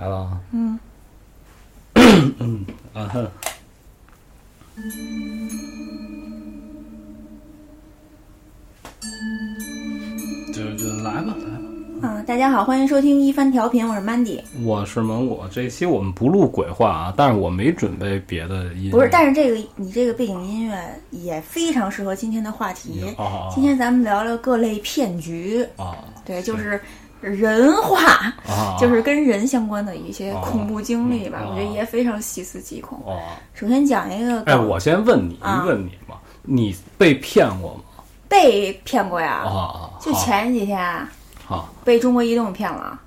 来了啊。嗯嗯啊哼。就就来吧，来吧。啊，大家好，欢迎收听一番调频，我是 Mandy。我是芒果，这期我们不录鬼话啊，但是我没准备别的音乐。不是，但是这个你这个背景音乐也非常适合今天的话题。啊今天咱们聊聊各类骗局，啊对，就是人话，啊，就是跟人相关的一些恐怖经历吧，啊我觉得也非常细思极恐。哦，首先讲一个，哎，我先问你啊。问你嘛，你被骗过吗？被骗过呀，就前几天好。被中国移动骗了。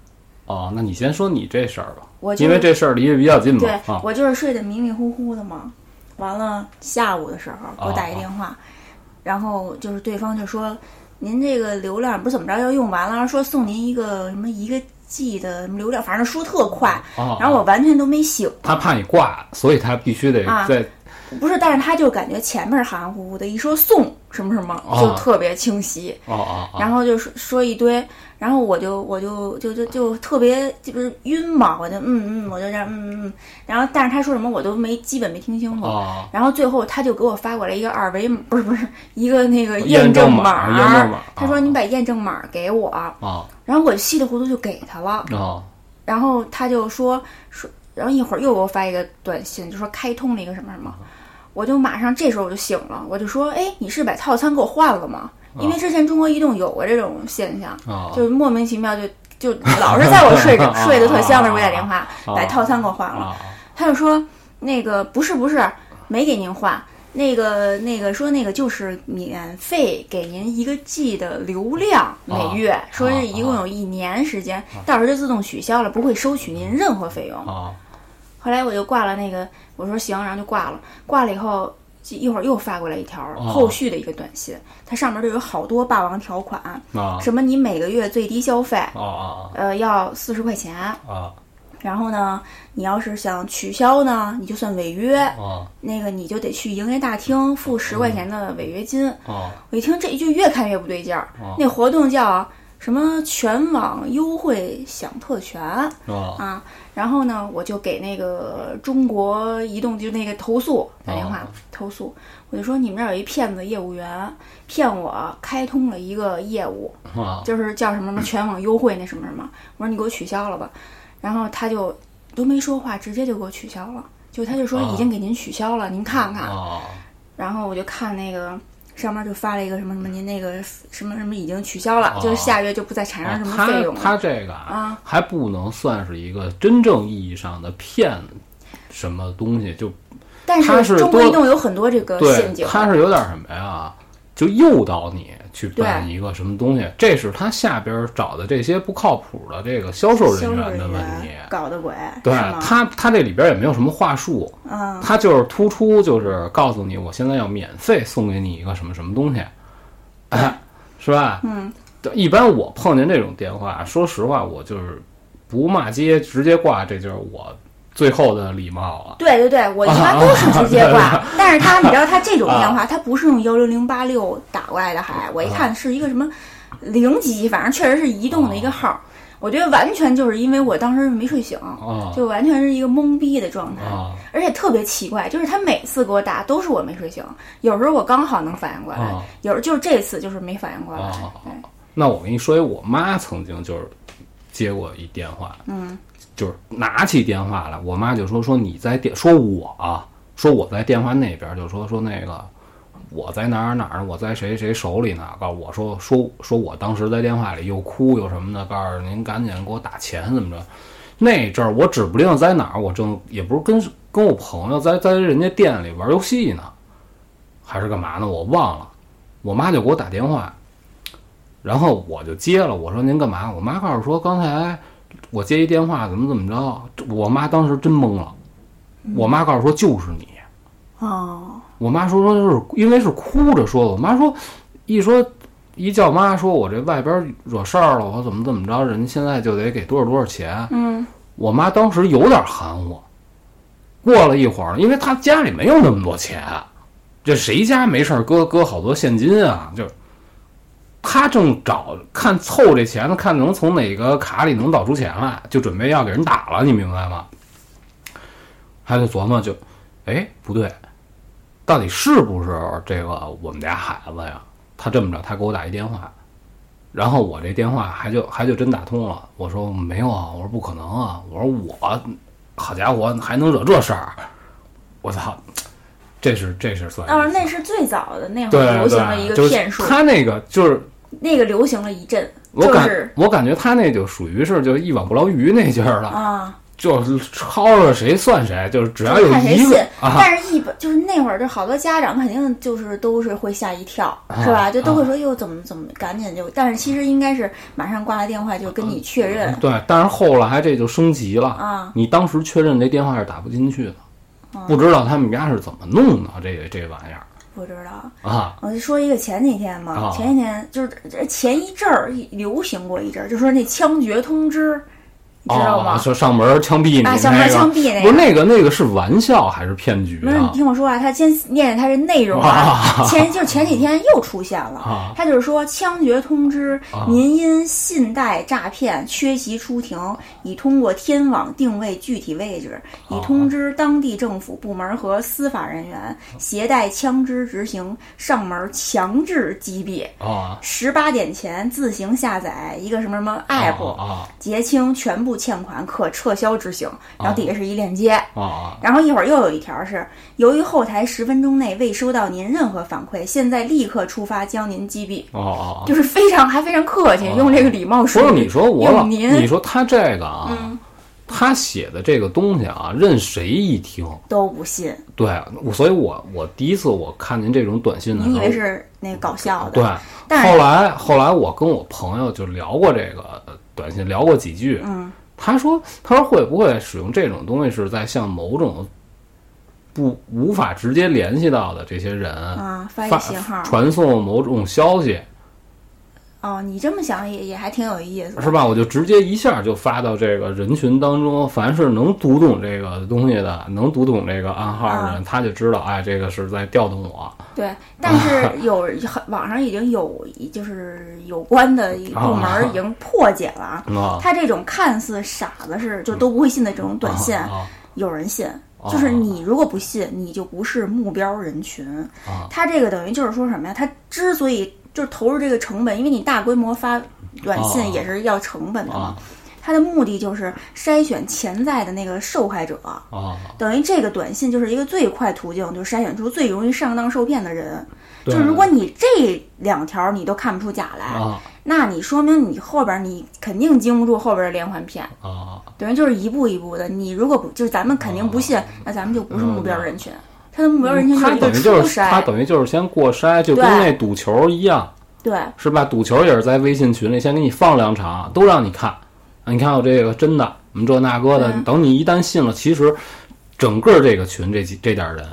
哦，那你先说你这事儿吧，我就因为这事儿离得比较近嘛对、啊。我就是睡得迷迷糊糊的嘛，完了下午的时候给我打一电话，然后就是对方就说您这个流量不是怎么着要用完了，说送您一个什么一个 G 的什么流量，反正说特快，啊，然后我完全都没醒。他怕你挂，所以他必须得啊在不是，但是他就感觉前面含含糊糊的，一说送什么什么哦就特别清晰，哦，然后就说说一堆，然后我就我就就就就特别就是晕嘛，我就嗯嗯，我就这样嗯嗯嗯，然后但是他说什么我都没基本没听清楚，哦。然后最后他就给我发过来一个二维码，不是不是一个那个验证码验证码他说啊你把验证码给我，哦。然后我稀里糊涂就给他了，哦。然后他就说说，然后一会儿又给我发一个短信，就说开通了一个什么什么，我就马上这时候我就醒了，我就说，哎，你是把套餐给我换了吗？因为之前中国移动有过这种现象，哦，就是莫名其妙就就 老是在我睡着睡得特香的时候给我打电话，啊把套餐给我换了。啊他就说那个不是不是，没给您换，那个那个说那个就是免费给您一个 G 的流量每月，说是一共有一年时间，到时候就自动取消了，不会收取您任何费用。啊后来我就挂了那个，我说行，然后就挂了，挂了以后。一会儿又发过来一条哦后续的一个短信，它上面就有好多霸王条款，啊。什么你每个月最低消费，呃，要四十块钱，啊。然后呢，你要是想取消呢，你就算违约，啊。那个你就得去营业大厅付十块钱的违约金。啊。我一听这就越看越不对劲儿，哦那活动叫什么全网优惠享特权啊啊，然后呢，我就给那个中国移动就那个投诉打电话、哦投诉，我就说你们这儿有一骗子业务员骗我开通了一个业务，啊。就是叫什么什么全网优惠那什么什么，我说你给我取消了吧，然后他就都没说话，直接就给我取消了，就他就说哦已经给您取消了，您看看，啊。然后我就看那个上面就发了一个什么什么您那个什么什么已经取消了，哦就是下月就不再产生什么费用了。他他这个啊还不能算是一个真正意义上的骗什么东西，就但是中国多移动有很多这个陷阱，，他是有点什么呀？就诱导你去办一个什么东西，这是他下边找的这些不靠谱的这个销售人人员的问题。搞的鬼，对？他，他这里边也没有什么话术，嗯，他就是突出就是告诉你，我现在要免费送给你一个什么什么东西，哎，是吧？一般我碰见这种电话，说实话，我就是不骂街，直接挂，这就是我最后的礼貌啊。对对对，我一般都是直接挂，但是他你知道他这种电啊话，他不是用幺零零八六打过来的，还我一看是一个什么零级，反正确实是移动的一个号。我觉得完全就是因为我当时没睡醒，啊就完全是一个懵逼的状态，啊而且特别奇怪，就是他每次给我打都是我没睡醒，有时候我刚好能反应过来，啊！有时候就是这次就是没反应过来。啊那我跟你说一，我妈曾经就是接过一电话，嗯，就是拿起电话来，我妈就说说你在电，说我啊，说我在电话那边，就说说那个我在哪儿哪儿，我在谁谁手里呢？告诉我说说说我当时在电话里又哭又什么的，告诉您赶紧给我打钱怎么着？那阵儿我指不定在哪儿，我正也不是跟跟我朋友在在人家店里玩游戏呢，还是干嘛呢？我忘了。我妈就给我打电话，然后我就接了，我说您干嘛？我妈告诉说刚才我接一电话，怎么怎么着？我妈当时真懵了，我妈告诉说就是你。哦，我妈说说就是因为是哭着说的，我妈说一说一叫妈说我这外边惹事儿了，我怎么怎么着，人家现在就得给多少多少钱。嗯，我妈当时有点含糊。过了一会儿，因为她家里没有那么多钱，这谁家没事儿搁搁好多现金啊？就他正找看凑这钱呢，看能从哪个卡里能倒出钱来，就准备要给人打了，你明白吗？他就琢磨就，哎，不对，到底是不是这个我们家孩子呀？他这么着，他给我打一电话，然后我这电话还就还就真打通了。我说没有啊，我说不可能啊，我说我，好家伙，还能惹这事儿？我操！这是这是算哦，那是最早的那会儿流行的一个骗术，他那个就是那个流行了一阵，我感、就是我感觉他那就属于是就一网不捞鱼那劲儿了，啊，就是抄着谁算谁，就是只要有看谁信一个。啊，但是一本就是那会儿，就好多家长肯定就是都是会吓一跳，是吧？就都会说哟怎么怎么，赶紧就，但是其实应该是马上挂了电话就跟你确认。对，但是后来这就升级了，啊，你当时确认这电话是打不进去的，哦不知道他们家是怎么弄的这个这玩意儿不知道。啊。我就说一个前几天嘛，啊。前几天就是前一阵儿流行过一阵儿，就说那枪决通知，你知道啊，吗？说上门枪毙你啊，上门个，枪毙那个。不是那个那个是玩笑还是骗局不是，你啊？听我说啊，他先念念他这内容啊。前就是前几天又出现了，啊他就是说枪决通知啊，您因信贷诈骗缺席出庭，已通过天网定位具体位置，已啊通知当地政府部门和司法人员携带枪支执行上门强制击毙。啊十八点前自行下载一个什么什么 app，、啊结清全部欠款，可撤销执行。然后底下是一链接，然后一会儿又有一条是，由于后台十分钟内未收到您任何反馈，现在立刻出发将您击毙！就是非常还非常客气，用这个礼貌说。不是你说我老，您你说他这个啊，嗯他写的这个东西啊，任谁一听，都不信，对，所以我我第一次我看您这种短信的时候，你以为是那搞笑的？对，但后来后来我跟我朋友就聊过这个呃短信，聊过几句，嗯，他说他说会不会使用这种东西是在向某种不无法直接联系到的这些人啊，发一发信号。传送某种消息，哦，你这么想也也还挺有意思，是吧？我就直接一下就发到这个人群当中，凡是能读懂这个东西的，能读懂这个暗号的人，啊他就知道，哎，这个是在调动我。对，但是 有很网上已经有就是有关的部门已经破解了啊。啊，他这种看似傻子是就都不会信的这种短信，啊有人信。啊就是你如果不信，你就不是目标人群。啊他这个等于就是说什么呀？他之所以就是投入这个成本，因为你大规模发短啊信也是要成本的嘛。啊他的目的就是筛选潜在的那个受害者，啊！等于这个短信就是一个最快途径，就是筛选出最容易上当受骗的人。就是如果你这两条你都看不出假来，啊那你说明你后边你肯定经不住后边的连环骗。啊，等于就是一步一步的。你如果不就是咱们肯定不信，那咱们就不是目标人群。他等于就是他，等于就是先过筛，就跟那赌球一样，对是吧？赌球也是在微信群里先给你放两场，都让你看。啊你看我这个真的，我们这那个的，嗯等你一旦信了，其实整个这个群这几这点人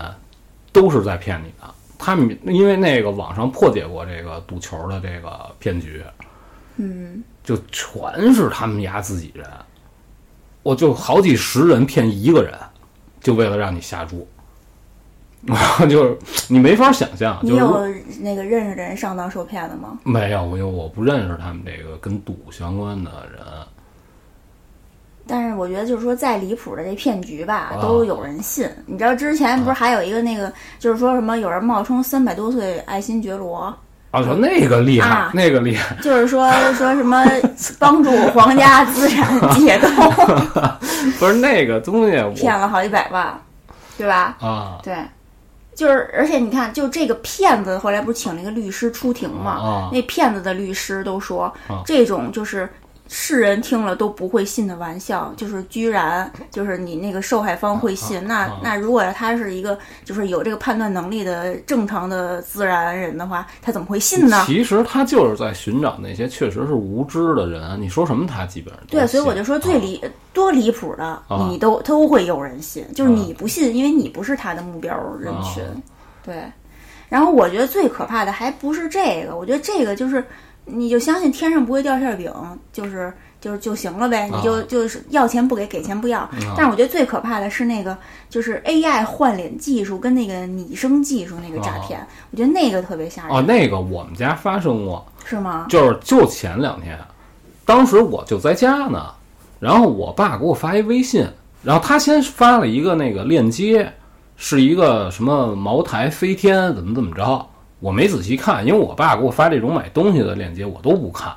都是在骗你的。他们因为那个网上破解过这个赌球的这个骗局，嗯，就全是他们家自己人，我就好几十人骗一个人，就为了让你下注。就是你没法想象，你就是有那个认识的人上当受骗的吗？没有，因为我不认识他们这个跟赌相关的人。但是我觉得就是说再离谱的这骗局吧，啊都有人信。你知道之前不是还有一个那个，就是说什么有人冒充三百多岁爱新觉罗，啊，说那个厉害，啊那个厉害，就是说说什么 帮助皇家资产解冻，不是那个东西骗了好几百万，对吧？啊对，就是而且你看，就这个骗子后来不是请了一个律师出庭嘛？啊那骗子的律师都说，啊这种就是世人听了都不会信的玩笑，就是居然就是你那个受害方会信。那啊那如果他是一个就是有这个判断能力的正常的自然人的话，他怎么会信呢？其实他就是在寻找那些确实是无知的人。你说什么，他基本上都对，所以我就说最离、多离谱的，啊你都都会有人信，就是你不信，因为你不是他的目标人群。啊对，然后我觉得最可怕的还不是这个，我觉得这个就是，你就相信天上不会掉馅饼，就是就是就行了呗，你就就是要钱不给，给钱不要。但是我觉得最可怕的是那个就是 AI 换脸技术跟那个拟声技术那个诈骗，我觉得那个特别吓人。哦，那个我们家发生过，是吗？就是就前两天，当时我就在家呢，然后我爸给我发一微信，然后他先发了一个那个链接，是一个什么茅台飞天怎么怎么着，我没仔细看，因为我爸给我发这种买东西的链接我都不看。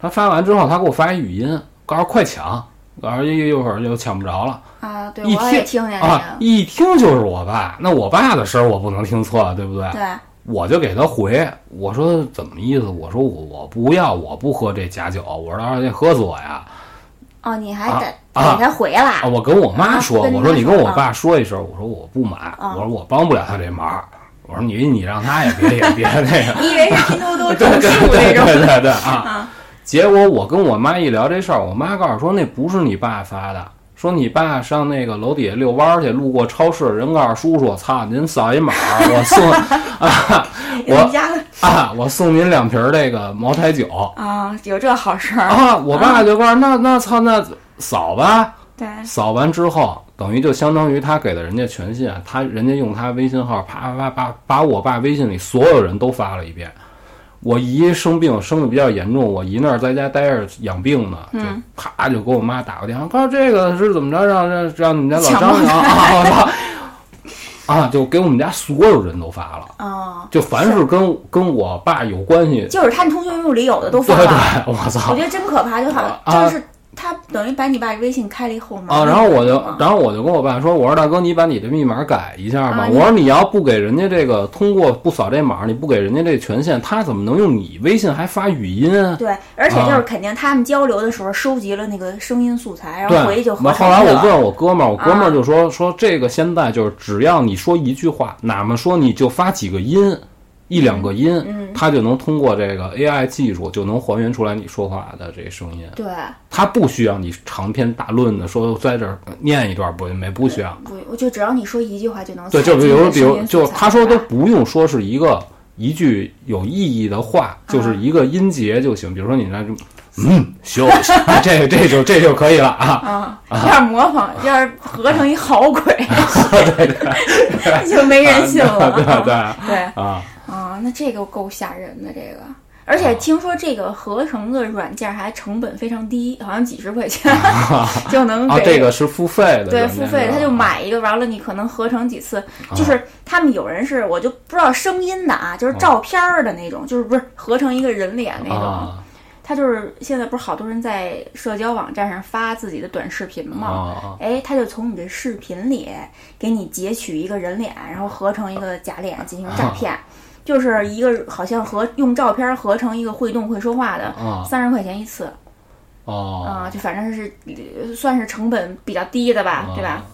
他发完之后，他给我发一语音，告诉快抢，告诉一一会儿就抢不着了。啊，对，一我也听啊，一听就是我爸，那我爸的声儿我不能听错，对不对？对，我就给他回，我说怎么意思？我说我我不要，我不喝这假酒，我说到时候喝死我呀！哦，你还啊得啊给他回了。啊，我跟我妈说，我说你跟我爸说一声，我说我不买，啊我说我帮不了他这忙，我说你你让他也别也别那个，你以为是拼多多种对对树对这种？对对对 啊！啊结果我跟我妈一聊这事儿，我妈告诉说那不是你爸发的，说你爸上那个楼底下遛弯儿去，路过超市，人告诉叔叔，操，您扫一码儿，我送 啊我啊，我送您两瓶儿这个茅台酒啊，有这好事儿。啊。我爸就告诉那那操那扫吧，对，扫完之后，等于就相当于他给了人家权限，他人家用他微信号啪啪啪把把我爸微信里所有人都发了一遍。我姨生病生的比较严重，我姨那儿在家待着养病呢，就啪就给我妈打个电话，告诉这个是怎么着，让让让你们家老张啊 就给我们家所有人都发了，哦，就凡是跟跟我爸有关系，就是他通讯录里有的都发了。对，我我操。觉得真可怕，就好像就是他等于把你爸微信开了一后门啊！然后我就啊，然后我就跟我爸说，我说大哥，你把你的密码改一下吧。啊我说你要不给人家这个通过不扫这码，你不给人家这权限，他怎么能用你微信还发语音啊？对，而且就是肯定他们交流的时候收集了那个声音素材，然后回去，就后。来我问我哥们儿，我哥们啊儿就说说这个现在就是只要你说一句话，哪怕说你就发几个音，一两个音，嗯他就能通过这个 AI 技术就能还原出来你说话的这声音。对，它不需要你长篇大论的说在这儿念一段不没不需要。不，我就只要你说一句话就能对，就比如，比如，就他说都不用说是一个一句有意义的话，就是一个音节就行。比如说你那就，嗯，休息，这个这就这就可以了啊。啊，要是模仿，要是合成一好鬼，就没人性了。对对对对啊，啊，那这个够吓人的，这个。而且听说这个合成的软件还成本非常低，好像几十块钱 就能啊，这个是付费的，对付费，他就买一个，完了你可能合成几次，就是他们有人是我就不知道声音的啊，就是照片儿的那种，就是不是合成一个人脸那种，啊。他就是现在不是好多人在社交网站上发自己的短视频嘛？啊。哎，他就从你这视频里给你截取一个人脸，然后合成一个假脸进行诈骗，就是一个好像合用照片合成一个会动会说话的，啊。三十块钱一次。哦。啊、就反正是呃算是成本比较低的吧，对吧？啊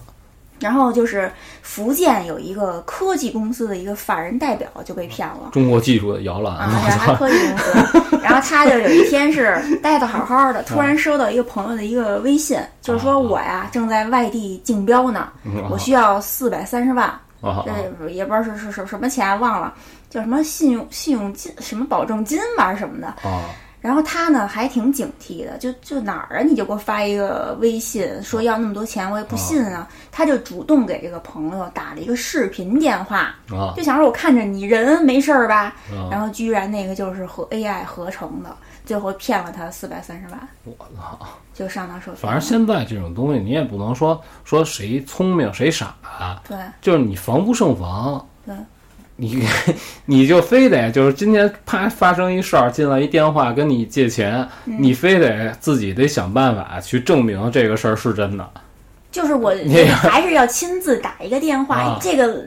然后就是福建有一个科技公司的一个法人代表就被骗了。中国技术的摇篮，啊，科技公司。然后他就有一天是待的好好的，突然收到一个朋友的一个微信，就是说我呀正在外地竞标呢，我需要四百三十万，啊这也不知道是是什什么钱，忘了，叫什么信用信用金什么保证金吧什么的。啊然后他呢还挺警惕的，就就哪儿啊？你就给我发一个微信说要那么多钱，我也不信啊。他就主动给这个朋友打了一个视频电话，啊就想说我看着你人没事儿吧，啊！然后居然那个就是和 AI 合成的，最后骗了他四百三十万，我操！就上当受骗。反正现在这种东西你也不能说说谁聪明谁傻，对就是你防不胜防。对，你 你就非得就是今天啪发生一事儿，进来一电话跟你借钱，嗯你非得自己得想办法去证明这个事儿是真的。就是我你 还是要亲自打一个电话。啊这个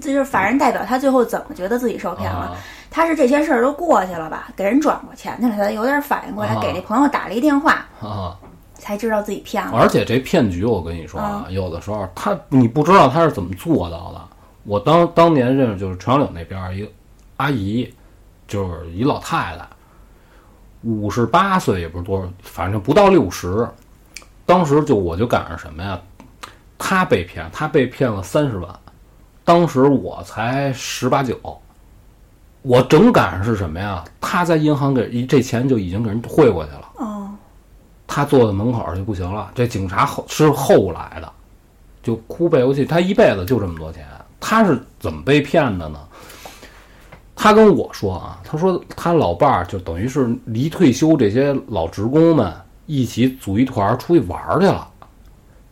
这就是法人代表，他最后怎么觉得自己受骗了？啊他是这些事儿都过去了吧，给人转过钱去了，他有点反应过来，啊给那朋友打了一电话，啊！才知道自己骗了。而且这骗局，我跟你说啊，有的时候他你不知道他是怎么做到的。我当当年认识就是长岭那边儿一个阿姨，就是一老太太，五十八岁也不是多少，反正不到六十。当时就我就赶上什么呀？她被骗，她被骗了三十万。当时我才十八九，我正赶上是什么呀？她在银行给这钱就已经给人汇过去了。哦，他坐在门口就不行了。这警察后是后来的，就哭背过去，她一辈子就这么多钱，他是怎么被骗的呢？他跟我说啊，他说他老伴儿就等于是离退休这些老职工们一起组一团出去玩去了，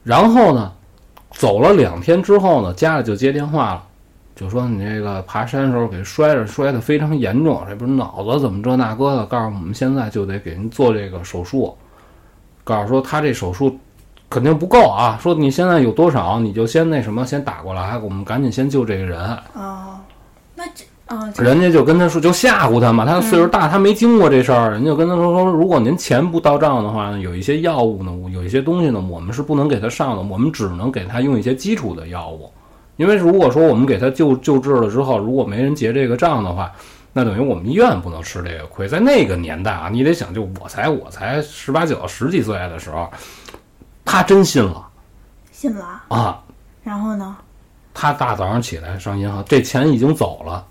然后呢，走了两天之后呢，家里就接电话了，就说你这个爬山时候给摔着，摔得非常严重，这不是脑子怎么这那个的，告诉我们现在就得给您做这个手术，告诉说他这手术肯定不够啊，说你现在有多少你就先那什么先打过来，我们赶紧先救这个人。哦，那这哦，这人家就跟他说，就吓唬他嘛。他岁数大，他没经过这事儿，人就跟他说说，如果您钱不到账的话呢，有一些药物呢，有一些东西呢，我们是不能给他上的，我们只能给他用一些基础的药物。因为如果说我们给他救救治了之后，如果没人结这个账的话，那等于我们医院不能吃这个亏。在那个年代啊，你得想，就我才我才十八九、十几岁的时候，他真信了信了。啊。然后呢？他大早上起来上银行，这钱已经走了，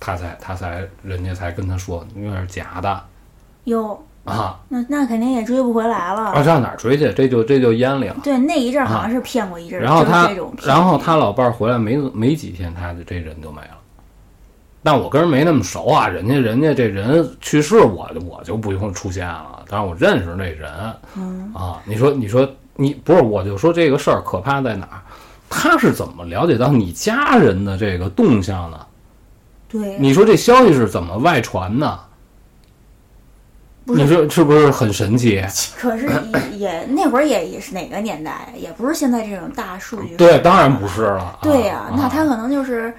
他才他才人家才跟他说那是假的哟，啊那那肯定也追不回来了。啊，上哪儿追去？这就这就烟领。对，那一阵儿好像是骗过一阵儿，就是然后他然后他老伴儿回来没没几天，他就这人就没了。但我跟人没那么熟啊，人家人家这人去世我，我就不用出现了。但是我认识那人，嗯啊，你说你说你不是，我就说这个事儿可怕在哪儿？他是怎么了解到你家人的这个动向呢？对，你说这消息是怎么外传的？你说是不是很神奇？可是也也那会儿也也是哪个年代？也不是现在这种大数据。对，当然不是了。对呀、啊那他可能就是，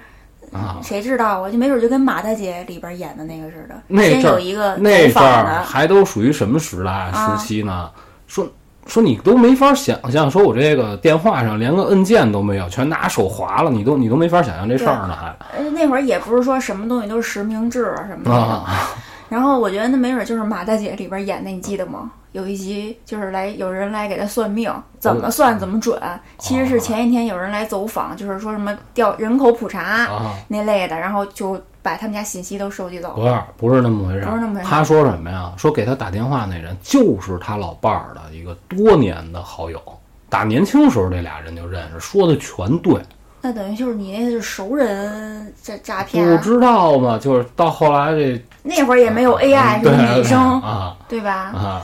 啊，谁知道啊？就没准就跟马大姐里边演的那个似的，那先阵儿有一个那阵儿，还都属于什么时代啊时期呢？说说你都没法想象，说我这个电话上连个按键都没有，全拿手划了，你都你都没法想象这事儿呢，还呃那会儿也不是说什么东西都是实名制啊什么的。啊然后我觉得那没准就是马大姐里边演的，你记得吗？有一集就是来有人来给他算命，怎么算怎么准。其实是前一天有人来走访，就是说什么调人口普查啊！那类的，然后就把他们家信息都收集走了不。是不是那么回事儿，不是那么回事儿他说什么呀？说给他打电话那人就是他老伴儿的一个多年的好友，打年轻时候这俩人就认识，说的全对。那等于就是你那是熟人诈诈不骗啊，知道嘛，就是到后来这那会儿也没有 AI 什对么拟声，啊对吧？啊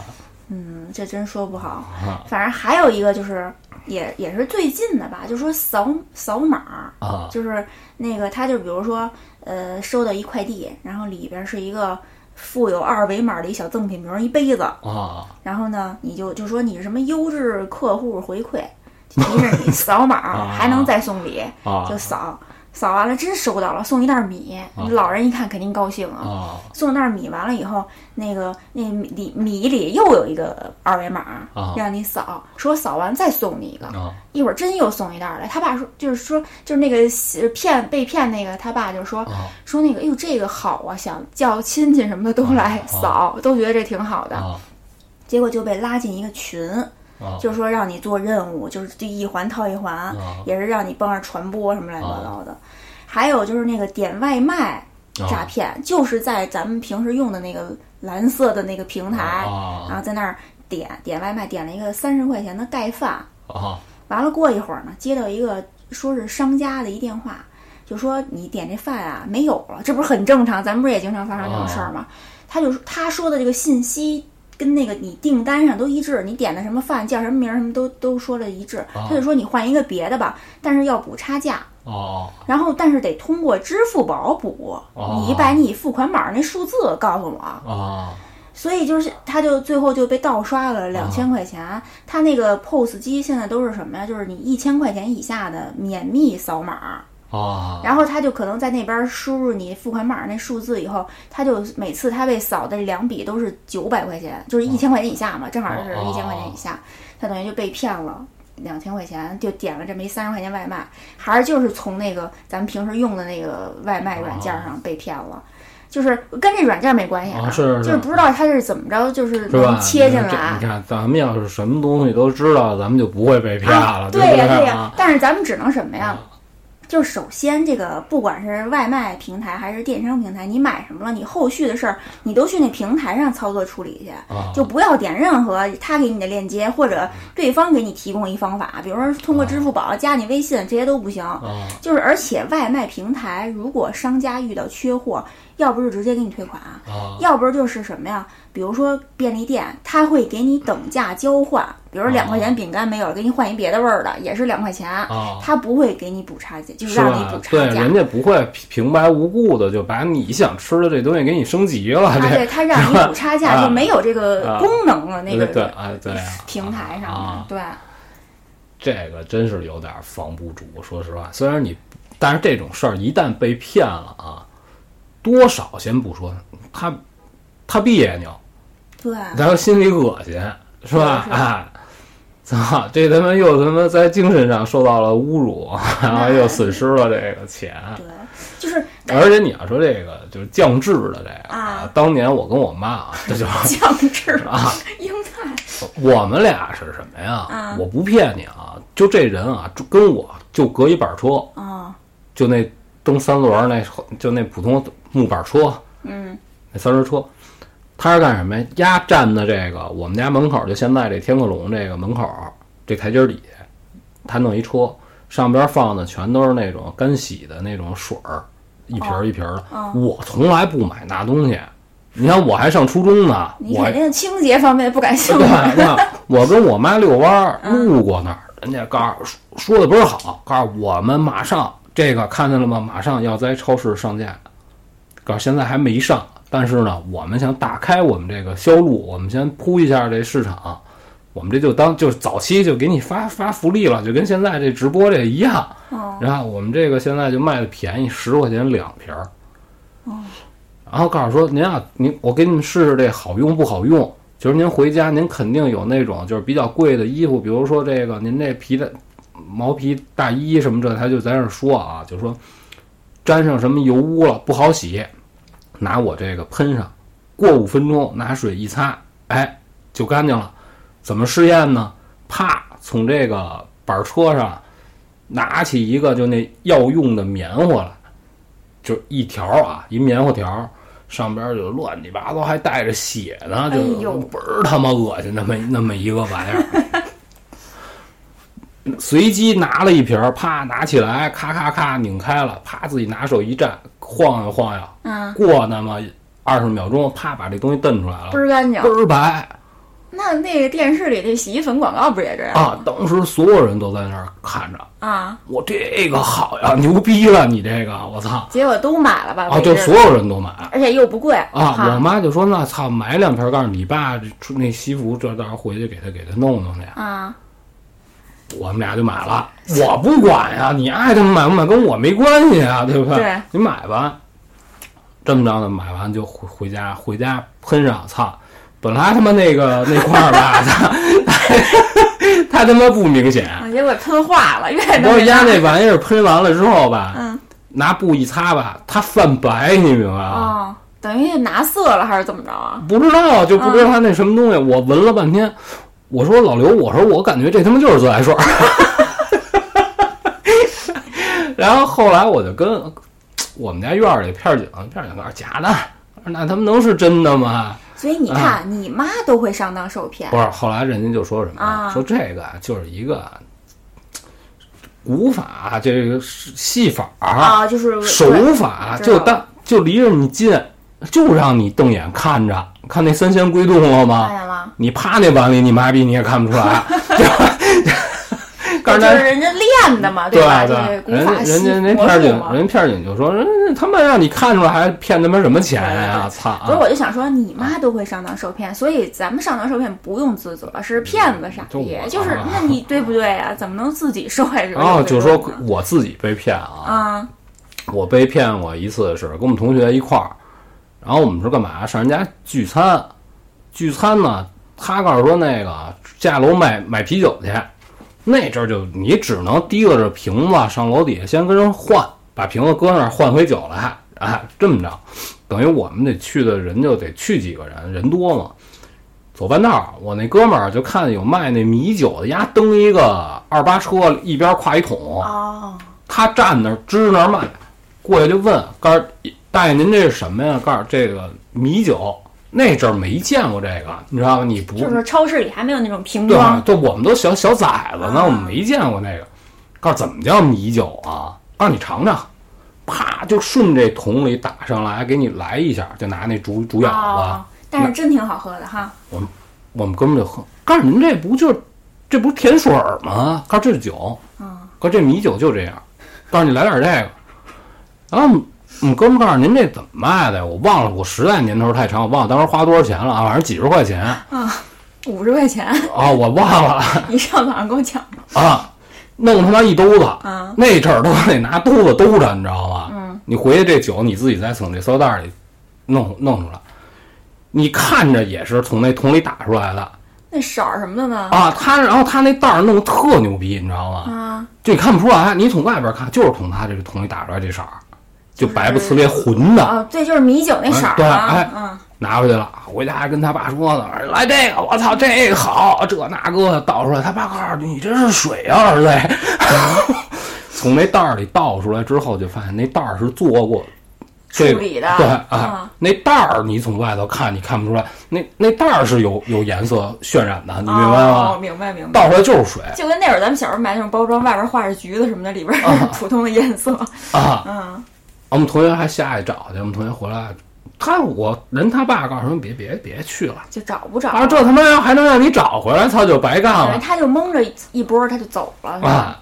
嗯，这真说不好。啊。反正还有一个就是，也也是最近的吧，就说扫扫码，啊。就是那个他就比如说，呃，收到一快递，然后里边是一个附有二维码的一小赠品，比如说一杯子，啊。然后呢，你就就说你是什么优质客户回馈，提示你扫码啊。还能再送礼，啊。就扫。扫完了，真收到了，送一袋米。啊。老人一看肯定高兴啊。啊。送袋米完了以后，那个那米里米里又有一个二维码，啊。让你扫，说扫完再送你一个。啊。一会儿真又送一袋儿来，他爸说，就是说，就是那个呃骗被骗那个，他爸就说啊。说那个，哎呦这个好啊，想叫亲戚什么的都来扫，都觉得这挺好的，啊。结果就被拉进一个群，啊就是说让你做任务，就是这一环套一环，啊也是让你帮着传播什么乱七八糟的。还有就是那个点外卖啊诈骗，就是在咱们平时用的那个蓝色的那个平台，然啊后在那儿点点外卖，点了一个三十块钱的盖饭。啊完了，过一会儿呢，接到一个说是商家的一电话，就说你点这饭啊没有了，这不是很正常？咱们不是也经常发生这种事儿吗？他就说他说的这个信息跟那个你订单上都一致，你点的什么饭叫什么名儿什么都都说了一致，啊他就说你换一个别的吧，但是要补差价。哦。然后，但是得通过支付宝补，哦。你把你付款码那数字告诉我，啊所以就是，他就最后就被盗刷了两千块钱。他那个 POS 机现在都是什么呀？就是你一千块钱以下的免密扫码，啊然后他就可能在那边输入你付款码那数字以后，他就每次他被扫的两笔都是九百块钱，就是一千块钱以下嘛，正好是一千块钱以下，他等于就被骗了。两千块钱就点了这么一三十块钱外卖，还是就是从那个咱们平时用的那个外卖软件上被骗了，就是跟这软件没关系啊是就是不知道他是怎么着，就是？能切进来你。看，咱们要是什么东西都知道，咱们就不会被骗了，啊，对对呀、对呀、啊？但是咱们只能什么呀？就是首先这个不管是外卖平台还是电商平台，你买什么了，你后续的事儿你都去那平台上操作处理去，啊。就不要点任何他给你的链接或者对方给你提供一方法，比如说通过支付宝加你微信，这些都不行。啊。就是而且外卖平台如果商家遇到缺货，要不是直接给你退款，啊要不然就是什么呀？比如说便利店，他会给你等价交换，比如说两块钱饼干没有了，给你换一别的味儿的，也是两块钱，啊，他不会给你补差价，就是是让你补？差价人。家不会平平白无故的就把你想吃的这东西给你升级了，啊，对他让你补差价，啊就没有这个啊功能了。那个对对哎对啊平台上啊，对，这个真是有点防不住。说实话，虽然你，但是这种事儿一旦被骗了啊，多少先不说，他他别扭，对，然后心里恶心，是吧？是是哎，操，这他妈又他妈在精神上受到了侮辱，然后又损失了这个钱。对，就是而且你要说这个就是降智的这个啊当年我跟我妈啊，这就是 降智啊，英泰我们俩是什么呀？啊我不骗你啊，就这人啊，就跟我就隔一板车，啊，就那蹬三轮儿那，就那普通木板车，嗯那三轮车，他是干什么呀？压站的这个我们家门口，就现在这天客隆这个门口这台阶儿底下，他弄一车，上边放的全都是那种干洗的那种水儿，一瓶儿一瓶儿的。哦我从来不买那东西，你看我还上初中呢，我你肯定清洁方面不感兴趣。我跟我妈遛弯儿，嗯路过那儿，人家告诉说的倍儿好，告诉我们马上这个看见了吗？马上要在超市上架，告诉现在还没上，但是呢，我们想打开我们这个销路，我们先铺一下这市场，我们这就当就是早期就给你发发福利了，就跟现在这直播这一样。哦然后我们这个现在就卖的便宜，十块钱两瓶儿。哦然后告诉说您啊，您我给你们试试这好用不好用。就是您回家，您肯定有那种就是比较贵的衣服，比如说这个您这皮的毛皮大衣什么这，他就在那儿说啊，就说沾上什么油污了不好洗，拿我这个喷上，过五分钟拿水一擦，哎，就干净了。怎么试验呢？啪，从这个板车上拿起一个就那要用的棉花来，就一条啊，一棉花条，上边就乱七八糟，还带着血呢，就倍儿他妈恶心，那么那么一个玩意儿。随机拿了一瓶儿，啪拿起来，咔咔咔拧开了，啪自己拿手一蘸，晃悠晃悠，嗯，过那么二十秒钟，啪把这东西蹬出来了，倍儿干净倍。儿白那那个电视里那洗衣粉广告不也这样啊！当时所有人都在那儿看着，啊？我这个好呀，牛逼了！你这个，我操！结果都买了吧？啊，就所有人都买而且又不贵啊！我妈就说：“那操，买两瓶，告诉你爸这那西服，这到时候回去给他给他弄弄去。啊，”我们俩就买了，我不管呀，你爱他们买不买跟我没关系啊，对不对？对你买吧。这么着呢，买完就回回家，回家喷上，操！本来他妈那个 那块儿吧，他 他他妈不明显，啊结果喷化了，越不是压弄越大那玩意儿喷完了之后吧，嗯拿布一擦吧，它泛白，你明白吗？哦，等于拿色了还是怎么着啊？不知道，就不知道它那什么东西。我闻了半天，我说老刘，我说我感觉这他妈就是自来水儿。然后后来我就跟我们家院儿里片儿警，片儿警告假的，那他们能是真的吗？所以你看，你妈都会上当受骗不是，后来人家就说什么？啊说这个啊就是一个古法，这个戏法啊，就是手法，就当就离着你近，就让你瞪眼看着，看那三仙归洞了吗？看见了。你趴那碗里，你妈逼你也看不出来，就是人家练的嘛，对吧？对人家人家那片儿警。人片儿警就说，人家他妈让你看出来，还骗他妈什么钱呀？对操！不是我就想说，你妈都会上当受骗，所以咱们上当受骗不用自责，是骗子傻逼就是啊那你对不对呀？怎么能自己受害者 有然后罪就说我自己被骗啊，啊我被骗过一次，是跟我们同学一块儿，然后我们是干嘛？上人家聚餐，聚餐呢，他告诉说那个下楼买买啤酒去，那阵儿就你只能提溜着瓶子上楼底下先跟人换，把瓶子搁那儿换回酒来，哎，这么着，等于我们得去的人就得去几个人，人多嘛。走半道儿，我那哥们儿就看见有卖那米酒的，丫蹬一个二八车，一边挎一桶，哦。他站那儿支那儿卖，过去就问，告诉大爷您这是什么呀？告诉这个米酒，那阵儿没见过这个，你知道吗？你不就是超市里还没有那种瓶装，？对，我们都小小崽子呢，啊我们没见过那个。告诉怎么叫米酒啊？告诉你尝尝，啪就顺这桶里打上来，给你来一下，就拿那竹竹舀子。哦，但是真挺好喝的哈。我们哥们儿就喝，告诉您这不就是这不是甜水儿吗？告诉这是酒，嗯，告诉这米酒就这样，告诉你来点这个。然后我们哥们儿告诉您这怎么卖的呀？我忘了，我实在年头太长，我忘了当时花多少钱了啊，反正几十块钱啊五十块钱，啊，我忘了 你上网上给我讲的。啊，弄他妈一兜子，啊那阵儿都得拿兜子兜着，你知道吗？嗯，你回去这酒你自己再从这塑料袋里弄弄出来，你看着也是从那桶里打出来的。那色儿什么的呢？啊，他然后他那袋儿弄得特牛逼，你知道吗？啊，就你看不出来，你从外边看就是从他这个桶里打出来这色儿，就白不呲咧浑的，哦，对，就是米酒那色儿对啊哎。嗯，拿回去了。回家还跟他爸说呢，来这个，我操，这个好，这那个倒出来。他爸告诉你这是水啊，儿子。从那袋儿里倒出来之后，就发现那袋儿是做过处理的对啊啊，那袋儿你从外头看你看不出来，那那袋儿是有有颜色渲染的，你明白吗？哦，明白明白。倒出来就是水就跟那会儿咱们小时候买那种包装，外边画着橘子什么的，里边儿是 普通的颜色。啊。嗯，我们同学还下去找去，我们同学回来，他我人他爸告诉说别别别去了，就找不着。啊，这他妈要还能让你找回来，操就白干了他就蒙着一波，他就走了。啊！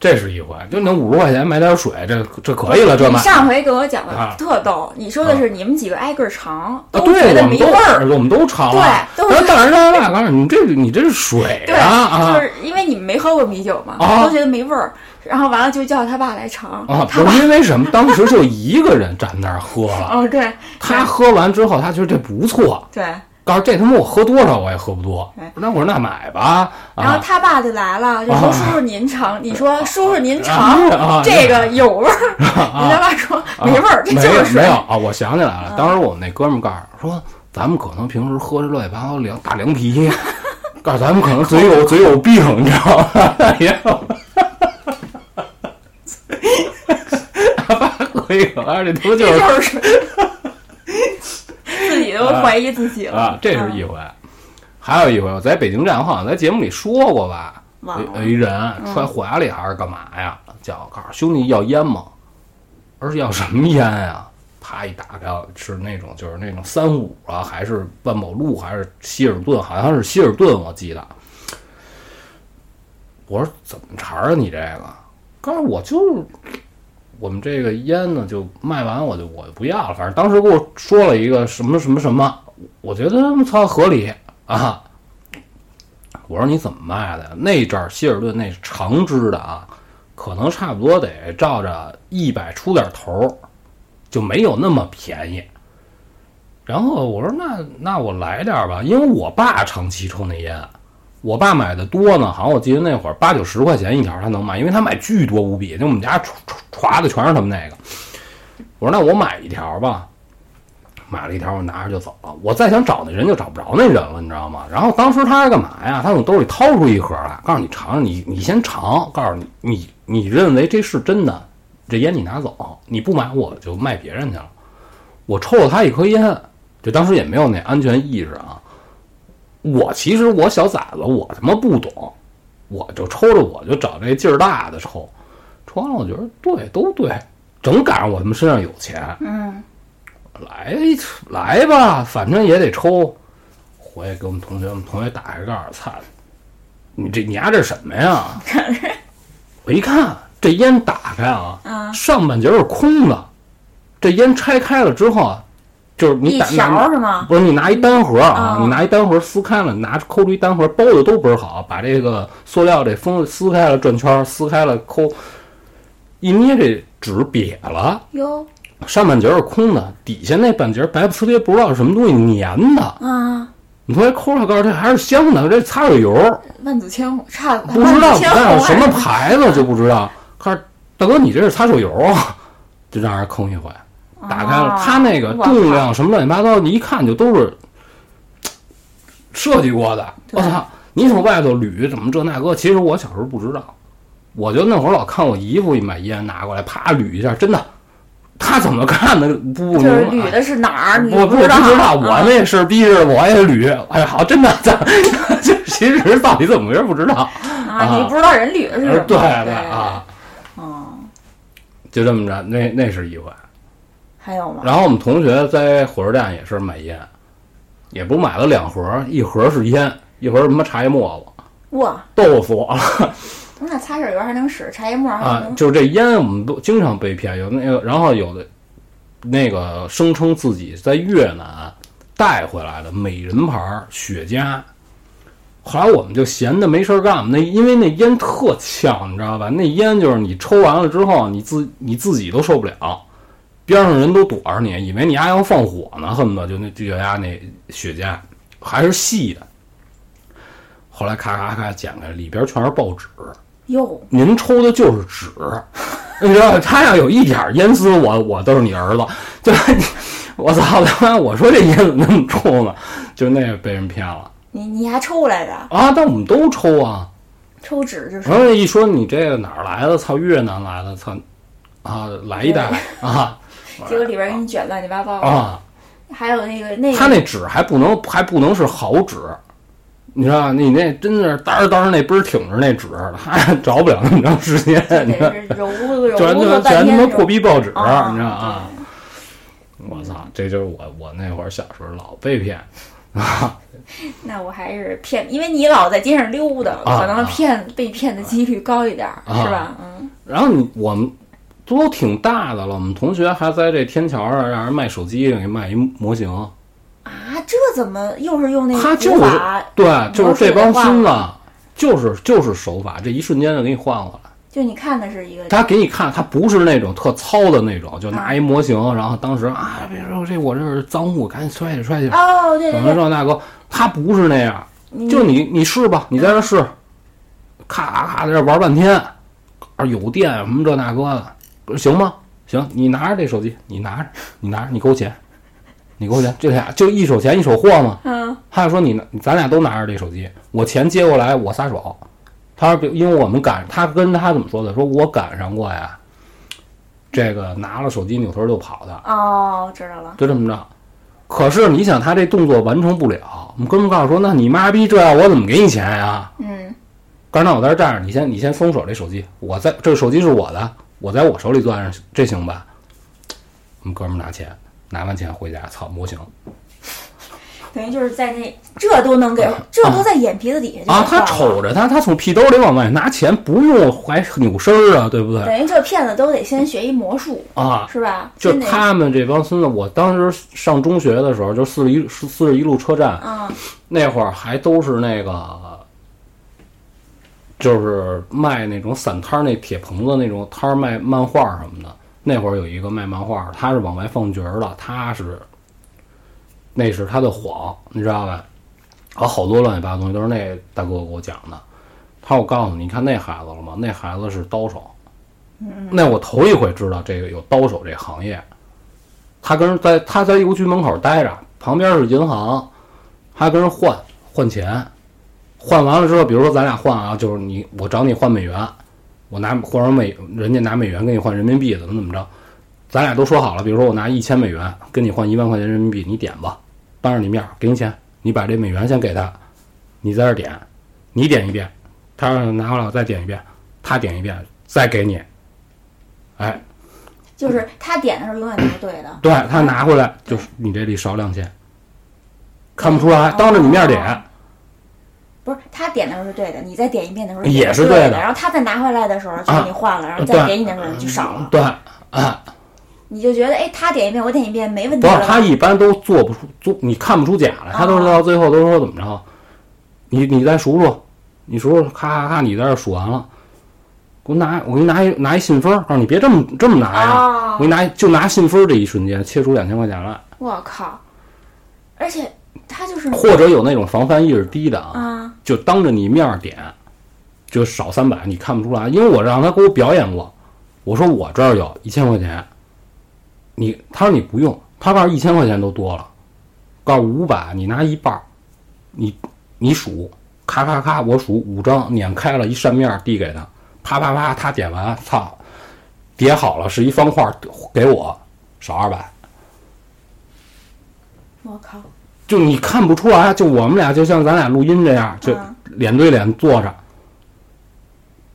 这是一回，就那五十块钱买点水，这这可以了，这你买上回给我讲的啊。特逗，你说的是你们几个挨个尝，啊，都，觉得没味儿。我们都尝了，对都然后但是他爸告诉你，这你这是水对，啊。啊就是因为你们没喝过米酒嘛，啊。都觉得没味儿，然后完了就叫他爸来尝。啊！不是因为什么，当时就一个人站那儿喝了，哦，对他喝完之后，他觉得这不错，对，告诉这他妈我喝多少我也喝不多，那我说那买吧，然后啊他爸就来了，就说：“叔叔您尝。”你说：“叔叔您尝啊，这个有味儿。” 人啊家爸说：“没味儿，这就是水。没有啊！我想起来了，当时我们那哥们儿告诉说，咱们可能平时喝这乱七八糟凉大凉皮，告诉咱们可能嘴有 嘴有病，你知道吗？然后他爸喝一口，啊，这他妈就这是就是水。”自己都怀疑自己了啊，这是一回。还有一回，我在北京站，我好像在节目里说过吧，有有一人揣怀里还是干嘛呀？叫告诉兄弟要烟吗？而是要什么烟呀？啪一打开是那种就是那种三五啊，还是万宝路，还是希尔顿？好像是希尔顿，我记得。我说怎么茬儿啊你这个？告诉我就是我们这个烟呢，就卖完我就我就不要了。反正当时给我说了一个什么什么什么，我觉得操合理啊。我说你怎么卖的？那阵希尔顿那长支的啊，可能差不多得照着一百出点头，就没有那么便宜。然后我说那那我来点吧，因为我爸长期抽那烟，我爸买的多呢，好像我记得那会儿八九十块钱一条他能买，因为他买巨多无比，就我们家歘歘的全是他们那个。我说那我买一条吧，买了一条我拿着就走了。我再想找那人就找不着那人了，你知道吗？然后当时他是干嘛呀？他从兜里掏出一盒来，告诉你尝尝，你你先尝，告诉你你你认为这是真的，这烟你拿走，你不买我就卖别人去了。我抽了他一颗烟，就当时也没有那安全意识啊。我其实我小崽子，我他妈不懂，我就抽着我就找这劲儿大的抽，抽完了我觉得对都对，正赶上我他妈身上有钱，嗯，来来吧，反正也得抽。回去给我们同学，我们同学打开盖儿，操，你这你丫这什么呀？我一看这烟打开啊，啊上半截是空的，这烟拆开了之后啊，就是你一条是吗？不是你拿一单盒啊，啊你拿一单盒撕开了，拿抠出一单盒，包的都倍儿好，把这个塑料这封撕开了转圈儿，撕开了抠，一捏这纸瘪了，哟上半截儿是空的，底下那半截儿白不呲咧，不知道是什么东西粘的。啊，你同学抠出来告诉这还是香的，这擦着油，万紫千红差不知道万紫千红但是什么哎牌子就不知道。告诉大哥，你这是擦手油啊？就让人坑一回。打开了，哦它那个重量什么乱七八糟，你一看就都是设计过的。我操！你从外头捋怎么这那个？其实我小时候不知道，我就那会儿老看我姨夫一买烟拿过来，啪捋一下，真的，他怎么看的不不就是明白捋的是哪儿？你我不知道？我啊那是逼着我也捋，哎好，真的，咱 就其实到底怎么回事不知道，啊，你不知道人捋的是什对对啊，，嗯，就这么着，那那是一回。还有吗？然后我们同学在火车站也是买烟，也不买了两盒，一盒是烟，一盒什么茶叶沫子，哇，逗死我了那擦手油还能使，茶叶沫还啊！就是这烟，我们都经常被骗，有那个，然后有的那个声称自己在越南带回来的美人牌雪茄。后来我们就闲的没事儿干嘛，那因为那烟特呛，你知道吧？那烟就是你抽完了之后，你自你自己都受不了，边上人都躲着你，以为你丫要放火呢，恨不得就那就丫那雪茄还是细的。后来咔咔咔剪开，里边全是报纸，哟，您抽的就是纸，你知道？他要有一点烟丝，我我都是你儿子，就我操他妈！我说这烟怎么那么臭呢？就那个被人骗了你你还抽来着？啊！但我们都抽啊。抽纸就是然后一说你这个哪儿来的？操，越南来的，操啊，来一袋啊结果里边给你卷乱七八糟。啊！还有那个那个，他那纸还不能还不能是好纸，你知道吧？你那真是当时当时那倍儿挺着那纸，他着不了那么长时间，你揉揉全 他妈揉了半全他妈破逼报纸，啊你知道啊？我操，这就是我我那会儿小时候老被骗啊 那我还是骗，因为你老在街上溜达，啊可能骗被骗的几率高一点是吧？嗯，然后你我们都挺大的了，我们同学还在这天桥上让人卖手机，给卖一模型。啊，这怎么又是用那个他就是？对，就是这帮孙子，就是就是手法，这一瞬间就给你换过来。就你看的是一个他给你看，他不是那种特糙的那种，就拿一模型，然后当时啊，别说这我这是赃物，赶紧摔去摔去，哦，对怎对对，么这那个，他不是那样。就你你试吧，你在这试，咔咔咔在这玩半天，啊有电什么这那个的，行吗？行，你拿着这手机，你拿着，你拿着，你给我钱，你给我钱，这俩就一手钱一手货嘛。嗯他就说你，咱俩都拿着这手机，我钱接过来我撒手。他说因为我们赶，他跟他怎么说的？说我赶上过呀，这个拿了手机扭头就跑的，哦，知道了，就这么着。可是你想，他这动作完成不了，我们哥们告诉说，那你妈逼这样，我怎么给你钱呀？嗯，刚才我在这站着，你先你先松手这手机，我在这个手机是我的，我在我手里攥着，这行吧？我们哥们儿拿钱，拿完钱回家，操模型 等于就是在那这都能给，这都在眼皮子底下就啊！他瞅着他，他从屁兜里往外拿钱，不用还扭身儿啊，对不对？等于这骗子都得先学一魔术，啊，是吧？就他们这帮孙子，我当时上中学的时候，就四十一四十一路车站嗯那会儿，还都是那个，就是卖那种散摊儿那铁棚子那种摊儿卖漫画什么的。那会儿有一个卖漫画，他是往外放角儿的，他是那是他的谎，你知道吧？啊，好多乱七八糟东西都是那大哥给我讲的。他说：“我告诉你，你看那孩子了吗？那孩子是刀手。那我头一回知道这个有刀手这行业。他跟人在他在邮局门口待着，旁边是银行，还跟人换换钱，换完了之后，比如说咱俩换啊，就是你我找你换美元，我拿或者美，人家拿美元跟你换人民币，怎么怎么着，咱俩都说好了，比如说我拿一千美元跟你换一万块钱人民币，你点吧，当着你面儿给你钱，你把这美元先给他，你在这儿点，你点一遍，他拿回来我再点一遍，他点一遍再给你，哎，就是他点的时候永远都是对的，对他拿回来就是你这里少两千，看不出来，当着你面点。不是他点的时候是对的，你再点一遍的时候也是对对的然后他再拿回来的时候就给你换了，然后再给你的时候就少了，对，啊，你就觉得哎，他点一遍我点一遍没问题不是，他一般都做不出做，你看不出假来，他都是到最后都说怎么着，你你再数数，你数数，咔咔咔，你在这数完了，给我拿我给你拿一拿一信封，告诉你别这么这么拿呀，哦。我给你拿就拿信封这一瞬间切出两千块钱来，我靠，而且他就是或者有那种防范意识低的啊，啊，就当着你面儿点，就少三百，你看不出来，因为我让他给我表演过，我说我这儿有一千块钱，你他说你不用，他告诉一千块钱都多了，告诉五百你拿一半儿，你你数，咔咔咔，我数五张，碾开了一扇面递给他，啪啪啪，他点完，操，叠好了是一方块儿，给我少二百。我靠，就你看不出来，就我们俩就像咱俩录音这样，就嗯脸对脸坐着，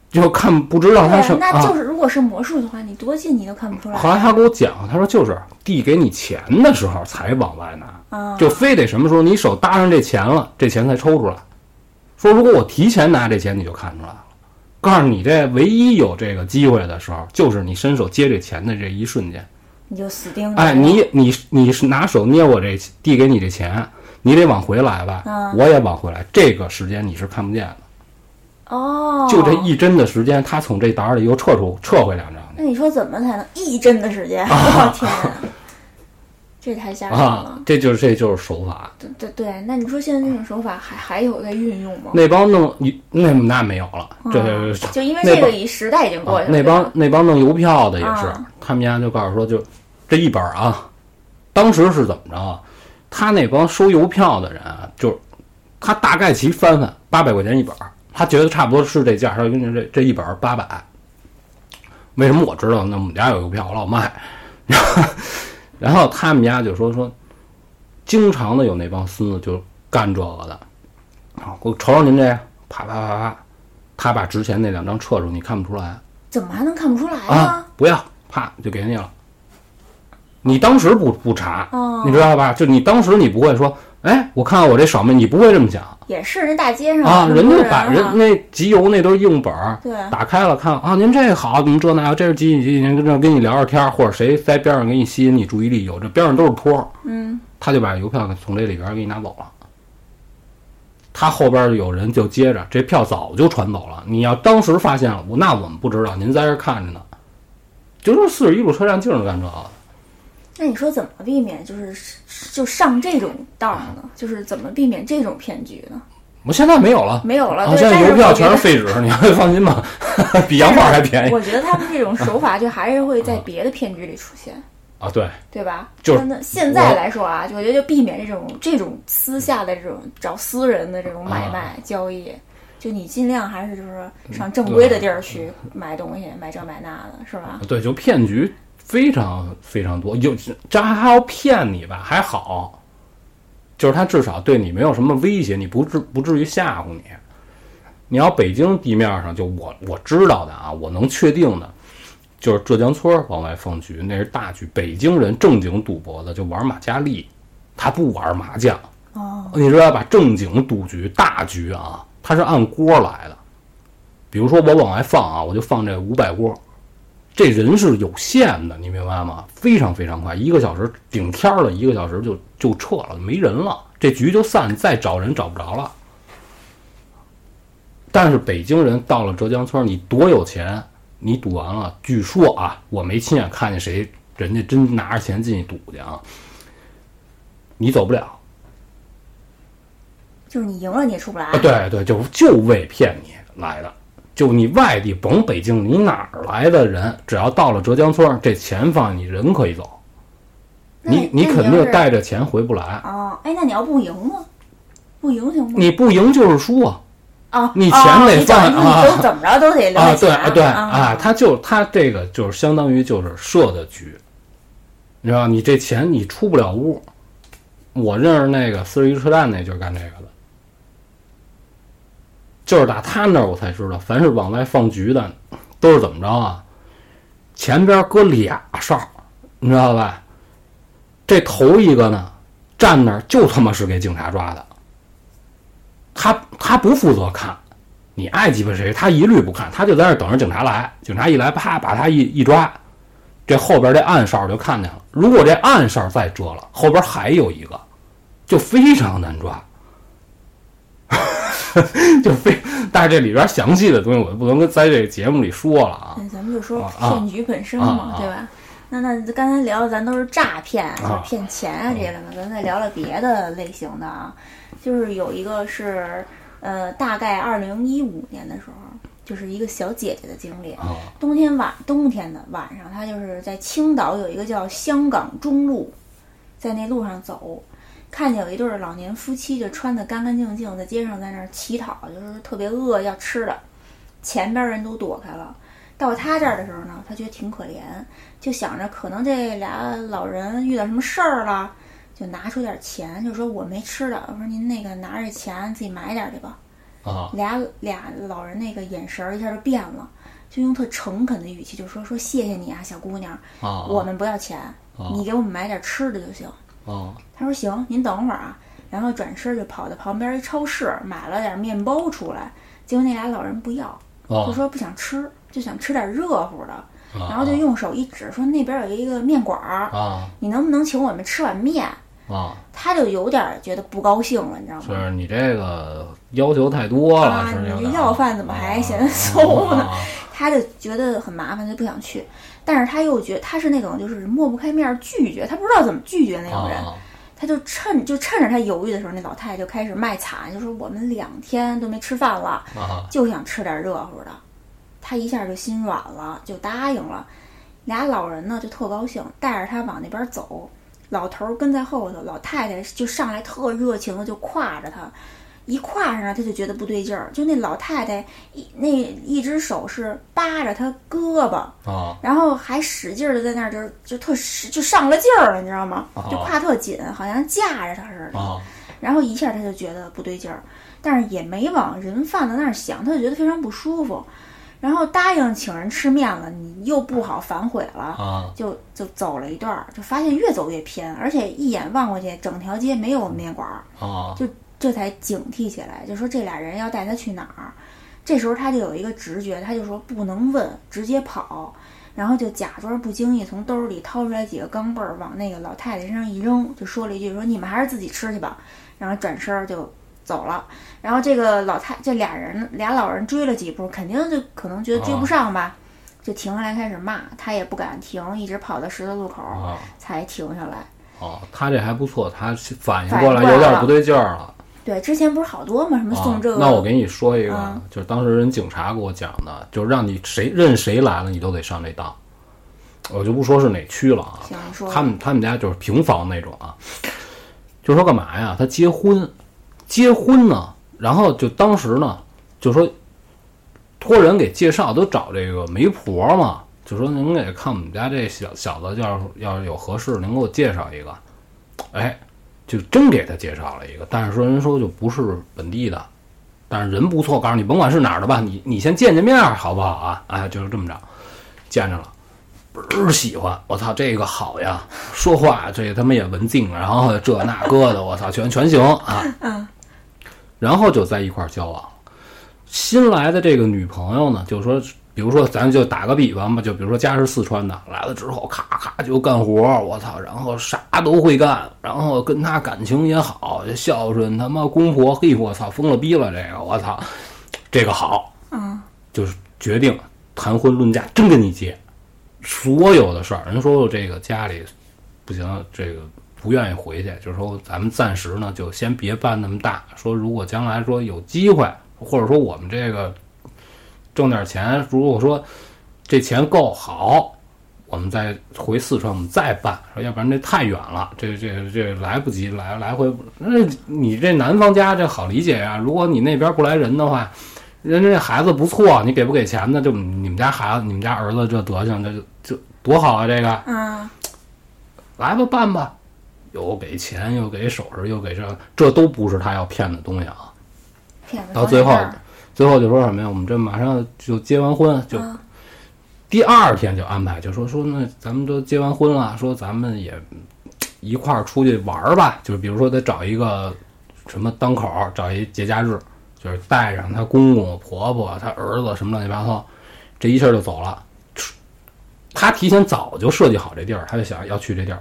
就看不知道他是对，那啊就。是如果是魔术的话，你多近你都看不出来。后来他给我讲，他说就是递给你钱的时候才往外拿，啊，就非得什么时候你手搭上这钱了，这钱才抽出来。说如果我提前拿这钱，你就看出来了。告诉你，这唯一有这个机会的时候，就是你伸手接这钱的这一瞬间。你就死盯着。哎，你你你是拿手捏我这递给你这钱，你得往回来吧，嗯我也往回来，这个时间你是看不见的。哦，就这一针的时间，他从这沓儿里又撤出撤回两张那你说怎么才能一针的时间？啊 我天啊，这太吓人了啊。，这就是这就是手法。对对对，那你说现在这种手法还还有在运用吗？那帮弄你那那没有了，这嗯就因为这个已时代已经过去了。啊那帮那帮弄邮票的也是啊，他们家就告诉说，就这一本儿啊，当时是怎么着啊？他那帮收邮票的人啊，就是他大概其翻翻八百块钱一本儿，他觉得差不多是这价儿，他就跟你这这一本儿八百。为什么我知道？那我们家有邮票，我老卖。然后，然后他们家就说说，经常的有那帮孙子就干这个的。啊，我瞅瞅您这，啪啪啪啪，他把之前那两张撤出，你看不出来。怎么还能看不出来啊呢？，不要，啪就给你了。你当时不不查，哦你知道吧？就你当时你不会说，哎，我看看我这扫描，你不会这么想也是，那大街上啊。人就把人啊那集邮那都是硬本儿，对打开了看啊，您这好，怎么这那个，这是几几几几年，跟这跟你聊聊天儿，或者谁在边上给你吸引你注意力，有这边上都是托儿，嗯，他就把邮票给从这里边儿给你拿走了。他后边儿有人就接着，这票早就传走了。你要当时发现了，我那我们不知道，您在这儿看着呢。就是四十一路车站就是干这个。那你说怎么避免就是就上这种当啊呢？就是怎么避免这种骗局呢？我现在没有了，没有了，现在邮票全是废纸，你会放心吧？比洋画还便宜我觉得他们这种手法就还是会在别的骗局里出现。啊！对，对吧？就是那现在来说啊，就我觉得就避免这种这种私下的这种找私人的这种买卖、啊交易，就你尽量还是就是嗯上正规的地儿去买东西，买这买那的，是吧？对，就骗局非常非常多，有这还要骗你吧，还好，就是他至少对你没有什么威胁，你不至不至于吓唬你。你要北京地面上，就我我知道的啊，我能确定的，就是浙江村儿往外放局，那是大局。北京人正经赌博的就玩马加利，他不玩麻将。哦，你知道吧？正经赌局大局啊，他是按锅来的。比如说我往外放啊，我就放这五百锅，这人是有限的，你明白吗？非常非常快，一个小时顶天儿了，一个小时就就撤了，没人了，这局就散，再找人找不着了。但是北京人到了浙江村，你多有钱，你赌完了，据说啊，我没亲眼看见谁人家真拿着钱进去赌去啊，你走不了。就是你赢了你也出不来。啊，对对，就就为骗你来的。就你外地甭北京，你哪儿来的人，只要到了浙江村，这钱放你人可以走，你你肯定带着钱回不来。啊，哎，那你要不赢呢？不赢行吗？你不赢就是输啊！啊，你哦钱得放啊你都怎么着都得留啊，对啊对啊啊，他就他这个就是相当于就是设的局，你知道，你这钱你出不了屋。我认识那个四十一车站那就是干这个的，就是打他那儿我才知道，凡是往外放局的，都是怎么着啊？前边搁俩哨，你知道吧？这头一个呢，站那儿就他妈是给警察抓的，他他不负责看，你爱鸡巴谁，他一律不看，他就在那儿等着警察来。警察一来，啪把他一一抓，这后边这暗哨就看见了。如果这暗哨再遮了，后边还有一个，就非常难抓。就非，但是这里边详细的东西我就不能跟在这个节目里说了啊。那咱们就说骗局本身啊嘛，啊对吧？那那刚才聊的咱都是诈骗，就骗钱啊这些的嘛，咱再聊聊别的类型的啊，就是有一个是呃，大概二零一五年的时候，就是一个小姐姐的经历。啊冬天晚冬天的晚上，她就是在青岛有一个叫香港中路，在那路上走，看见有一对儿老年夫妻就穿的干干净净，在街上在那儿乞讨，就是特别饿要吃的。前边人都躲开了。到他这儿的时候呢，他觉得挺可怜，就想着可能这俩老人遇到什么事儿了，就拿出点钱，就说我没吃的，我说您那个拿着钱自己买点去吧。啊俩俩老人那个眼神儿一下就变了，就用特诚恳的语气就说说谢谢你啊，小姑娘，啊！我们不要钱，啊你给我们买点吃的就行。啊他说行，您等会儿啊。然后转身就跑到旁边一超市买了点面包出来，结果那俩老人不要，就啊说不想吃，就想吃点热乎的，啊！然后就用手一指说那边有一个面馆儿，啊你能不能请我们吃碗面？啊！他就有点觉得不高兴了，你知道吗？是你这个要求太多了，啊是有点你这要饭怎么还啊嫌馊呢啊他就觉得很麻烦，就不想去。但是他又觉得他是那种就是抹不开面儿拒绝，他不知道怎么拒绝那种人。啊他就趁就趁着他犹豫的时候，那老太太就开始卖惨，就说我们两天都没吃饭了，啊就想吃点热乎的。他一下就心软了，就答应了。俩老人呢就特高兴，带着他往那边走。老头儿跟在后头，老太太就上来特热情的就挎着他，一挎上来他就觉得不对劲儿。就那老太太一那一只手是扒着他胳膊，啊然后还使劲的在那儿就是就特使就上了劲儿了，你知道吗？就挎特紧，好像架着他似的。啊然后一下他就觉得不对劲儿，但是也没往人贩子那儿想，他就觉得非常不舒服。然后答应请人吃面了，你又不好反悔了，啊就就走了一段儿，就发现越走越偏，而且一眼望过去，整条街没有面馆儿，啊这才警惕起来，就说这俩人要带他去哪儿。这时候他就有一个直觉，他就说不能问，直接跑，然后就假装不经意从兜里掏出来几个钢镚儿，往那个老太太身上一扔，就说了一句说你们还是自己吃去吧，然后转身儿就走了。然后这个老太这俩人俩老人追了几步，肯定就可能觉得追不上吧，就停下来开始骂，他也不敢停，一直跑到十字路口啊才停下来。哦，他这还不错，他反应过来有点不对劲儿了。对，之前不是好多吗？什么送这个？啊、那我给你说一个，嗯就是当时人警察给我讲的，就是让你谁任谁来了，你都得上这当。我就不说是哪区了啊，他们他们家就是平房那种啊，就说干嘛呀？他结婚，结婚呢，然后就当时呢，就说托人给介绍，都找这个媒婆嘛，就说您给看我们家这小小子，要是要是有合适，您给我介绍一个。哎，就真给他介绍了一个，但是说人说就不是本地的，但是人不错，告诉你甭管是哪儿的吧，你你先见见面儿好不好啊？哎，就是这么着，见着了。倍儿喜欢，我操，这个好呀！说话这他妈也文静，然后这那个的，我操，全全行啊。嗯。然后就在一块儿交往。新来的这个女朋友呢，就说，比如说，咱就打个比方吧，就比如说家是四川的，来了之后咔咔就干活，我操，然后啥都会干，然后跟他感情也好，孝顺他妈公婆，嘿，我操，疯了逼了，这个我操，这个好，嗯，就是决定谈婚论嫁，真跟你结。所有的事儿，人说我这个家里不行，这个不愿意回去，就是说咱们暂时呢就先别办那么大。说如果将来说有机会，或者说我们这个挣点钱，如果说这钱够好，我们再回四川，我们再办。说要不然这太远了，这这这来不及来来回。那你这男方家这好理解呀、如果你那边不来人的话。人家这孩子不错，你给不给钱呢？就你们家孩子，你们家儿子这德行，这就就多好啊！这个嗯，来吧，办吧，又给钱，又给首饰，又给这，这都不是他要骗的东西啊。骗到最后最后就说什么呀？我们这马上就结完婚，就嗯第二天就安排，就说说那咱们都结完婚了，说咱们也一块儿出去玩儿吧。就是比如说得找一个什么当口，找一节假日，就是带上他公公、婆婆、他儿子什么乱七八糟，这一下就走了。他提前早就设计好这地儿，他就想要去这地儿，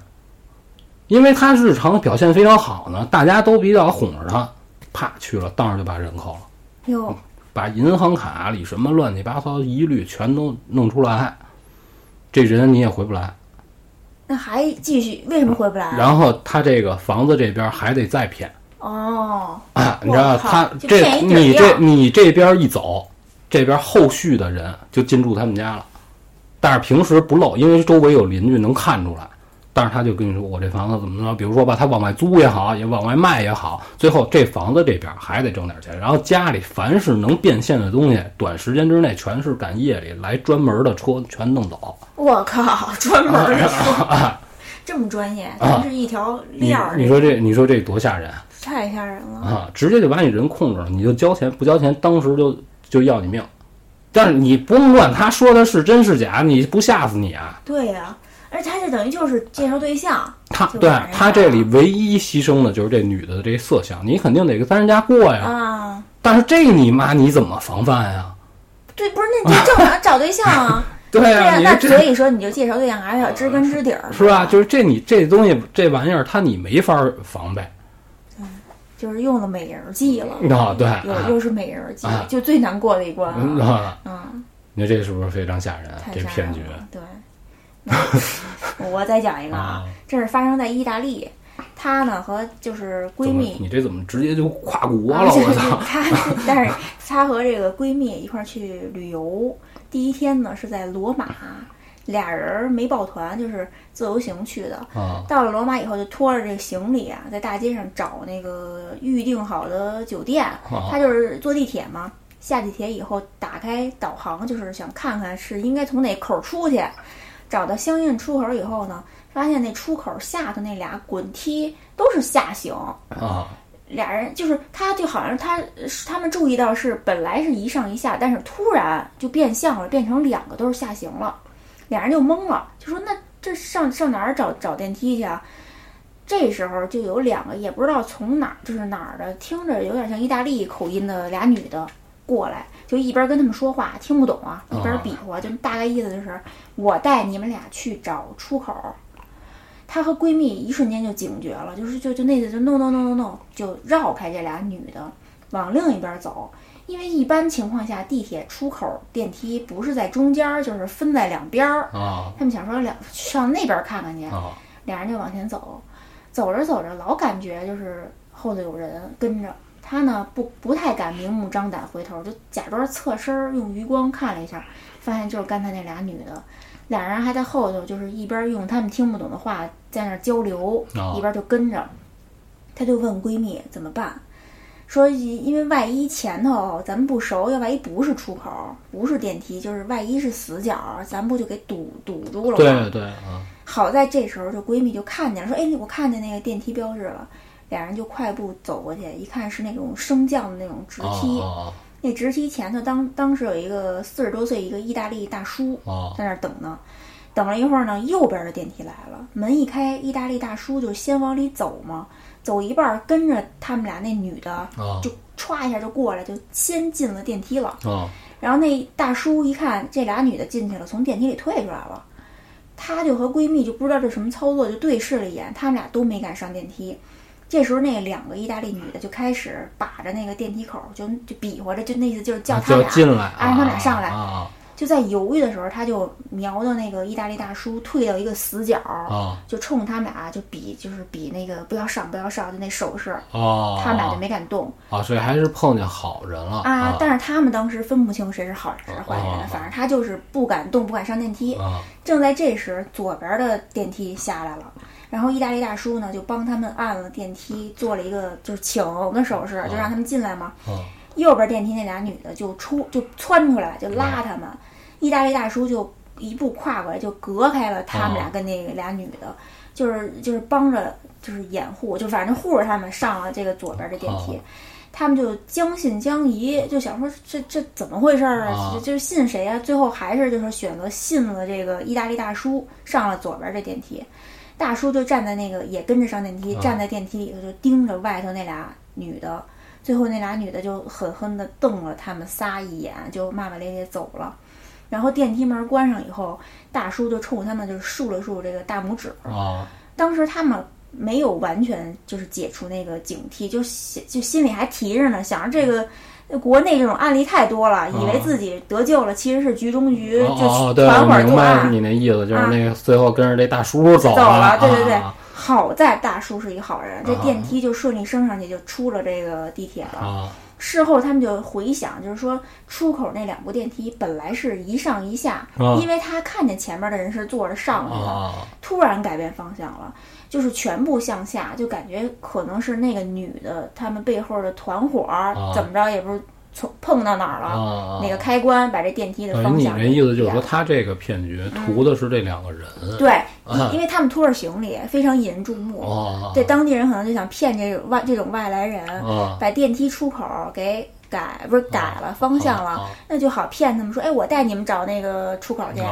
因为他日常表现非常好呢，大家都比较哄着他，啪去了，当时就把人扣了。哟，把银行卡里什么乱七八糟疑虑全都弄出来，这人你也回不来。那还继续？为什么回不来？啊然后他这个房子这边还得再骗哦，啊，你知道他这你这你这边一走，这边后续的人就进驻他们家了，但是平时不露，因为周围有邻居能看出来。但是他就跟你说我这房子怎么着，比如说吧，他往外租也好，也往外卖也好，最后这房子这边还得挣点钱，然后家里凡是能变现的东西，短时间之内全是赶夜里来专门的车全弄走。我靠，专门的车，这么专业，全是一条你链儿。你说这你说这多吓人啊太吓人了。啊！直接就把你人控制了，你就交钱，不交钱当时就就要你命。但是你不用管他说的是真是假，你不吓死你啊？对呀、而且他这等于就是介绍对象，他对他这里唯一牺牲的就是这女的这色相，你肯定得跟三人家过呀。啊，但是这你妈你怎么防范呀？对，不是那正常找对象啊。对对呀、呀、那所以说你就介绍对象还是要知根知底儿，是吧？就是这你这东西这玩意儿，它你没法防备就是用了美人计了。啊。对，又啊又是美人计啊，就最难过的一关嗯了。啊，嗯，你说这是不是非常吓人？这骗局。对，那 我再讲一个啊啊，这是发生在意大利，她呢和就是闺蜜，你这怎么直接就跨国啊了？我操！她，但是她和这个闺蜜一块儿去旅游，第一天呢是在罗马，俩人没抱团，就是自由行去的。啊到了罗马以后，就拖着这个行李啊，在大街上找那个预定好的酒店。她就是坐地铁嘛，下地铁以后打开导航，就是想看看是应该从哪口出去。找到相应出口以后呢，发现那出口下头那俩滚梯都是下行，啊俩人就是他就好像他是他们注意到是本来是一上一下，但是突然就变相了，变成两个都是下行了，俩人就懵了，就说那这上上哪儿找找电梯去啊？这时候就有两个也不知道从哪儿就是哪儿的，听着有点像意大利口音的俩女的过来，就一边跟他们说话听不懂啊，一边比划，就大概意思就是我带你们俩去找出口。她和闺蜜一瞬间就警觉了，就是就就那次就 no no no no no，就绕开这俩女的，往另一边走。因为一般情况下，地铁出口电梯不是在中间儿，就是分在两边儿。啊他们想说两上那边看看去，啊俩人就往前走，走着走着老感觉就是后头有人跟着。他呢不不太敢明目张胆回头，就假装侧身儿用余光看了一下，发现就是刚才那俩女的，俩人还在后头，就是一边用他们听不懂的话在那儿交流，啊一边就跟着。她就问闺蜜怎么办，说因因为万一前头咱们不熟，要万一不是出口，不是电梯，就是万一是死角，咱不就给堵堵住了吗？对对啊好在这时候，就闺蜜就看见了，说：“哎，我看见那个电梯标志了。”俩人就快步走过去，一看是那种升降的那种直梯。啊那直梯前头当当时有一个四十多岁一个意大利大叔啊在那儿等呢。等了一会儿呢，右边的电梯来了，门一开，意大利大叔就先往里走嘛，走一半儿跟着他们俩那女的啊就歘一下就过来，就先进了电梯了。啊然后那大叔一看这俩女的进去了，从电梯里退出来了，她就和闺蜜就不知道这什么操作，就对视了一眼，他们俩都没敢上电梯。这时候，那两个意大利女的就开始把着那个电梯口，就就比划着，就那意思就是叫他俩，进来，啊让他俩上来啊就在犹豫的时候，他就瞄到那个意大利大叔退到一个死角，啊就冲他们俩就比，就是比那个不要上不要上的那手势，啊！他们俩就没敢动。啊，所以还是碰见好人了啊，但是他们当时分不清谁是好人谁是坏人，哦反正他就是不敢动，不敢上电梯。啊正在这时，左边的电梯下来了，然后意大利大叔呢就帮他们按了电梯，做了一个就是请的手势，就让他们进来嘛。啊右边电梯那俩女的就出就窜出来，就拉他们。意大利大叔就一步跨过来，就隔开了他们俩哦跟那个俩女的，就是就是帮着就是掩护，就反正护着他们上了这个左边的电梯。哦他们就将信将疑，就想说这这怎么回事儿啊？啊就就是信谁啊？最后还是就是选择信了这个意大利大叔，上了左边这电梯。大叔就站在那个也跟着上电梯，啊站在电梯里头就盯着外头那俩女的。最后那俩女的就狠狠地瞪了他们仨一眼，就骂骂咧咧走了。然后电梯门关上以后，大叔就冲他们就竖了竖这个大拇指。啊当时他们没有完全就是解除那个警惕，就心就心里还提着呢，想着这个。国内这种案例太多了，以为自己得救了，其实是局中局，哦就团伙作明白案。你那意思，就是啊。那个最后跟着这大叔走走了对对对。啊。好在大叔是一个好人，这啊。电梯就顺利升上去，就出了这个地铁了。啊。事后他们就回想，就是说出口那两部电梯本来是一上一下，啊。因为他看见前面的人是坐着上去的，啊。突然改变方向了，就是全部向下，就感觉可能是那个女的他们背后的团伙儿、啊怎么着，也不是从碰到哪儿了，啊！哪个开关把这电梯的方向你这意思就是说，他这个骗局图的是这两个人。对，啊因因为他们拖着行李，非常引人注目。哦，对，当地人可能就想骗这种外这种外来人，啊，把电梯出口给改不是改了方向了，啊那就好骗他们说，哎，我带你们找那个出口去，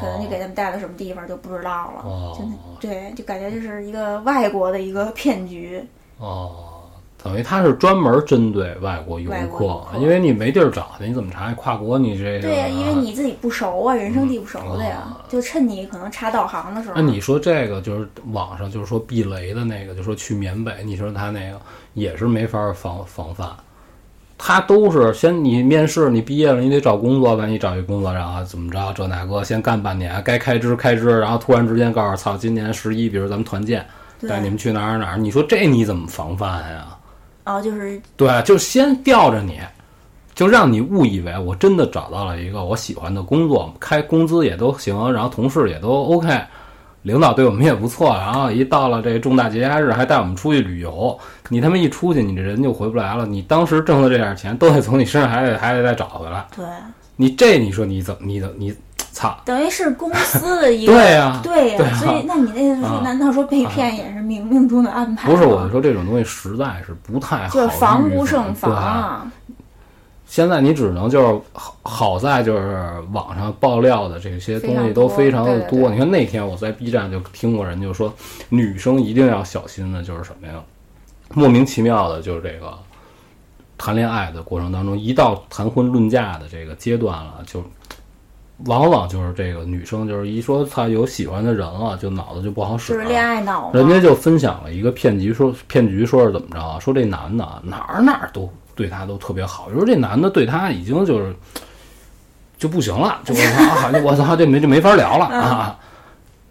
可能就给他们带到什么地方就不知道了。哦对，就感觉这是一个外国的一个骗局。哦，等于他是专门针对外国游客因为你没地儿找去，你怎么查？跨国你这个对呀，因为你自己不熟啊，人生地不熟的呀，哦就趁你可能查导航的时候。那你说这个就是网上就是说避雷的那个，就说去缅北，你说他那个也是没法防防范。他都是先你面试，你毕业了，你得找工作，万一找一工作，然后怎么着这那个，先干半年，该开支开支，然后突然之间告诉操，今年十一，比如咱们团建，带你们去哪儿哪儿，你说这你怎么防范呀？哦，就是对，就先吊着你，就让你误以为我真的找到了一个我喜欢的工作，开工资也都行，然后同事也都 OK，领导对我们也不错，然后一到了这重大节假日还带我们出去旅游，你他妈一出去，你这人就回不来了，你当时挣的这点钱都得从你身上还得还得再找回来，对，你这你说你怎么你怎么你操？等于是公司的一 个对呀对呀、所以那你那个说，啊难道说被骗也是冥冥中的安排吗？不是，我就说这种东西实在是不太好防，就是防不胜防啊。现在你只能就是好好在就是网上爆料的这些东西都非非常的多。你看那天我在 B 站就听过人就说，女生一定要小心的就是什么呀？莫名其妙的就是这个谈恋爱的过程当中，一到谈婚论嫁的这个阶段了，就往往就是这个女生就是一说她有喜欢的人了，就脑子就不好使了。就是恋爱脑，人家就分享了一个骗局，说骗局说是怎么着啊？说这男的啊哪儿哪儿都对她都特别好，就说这男的对她已经就是就不行了，就我操，我操这没这没法聊了啊！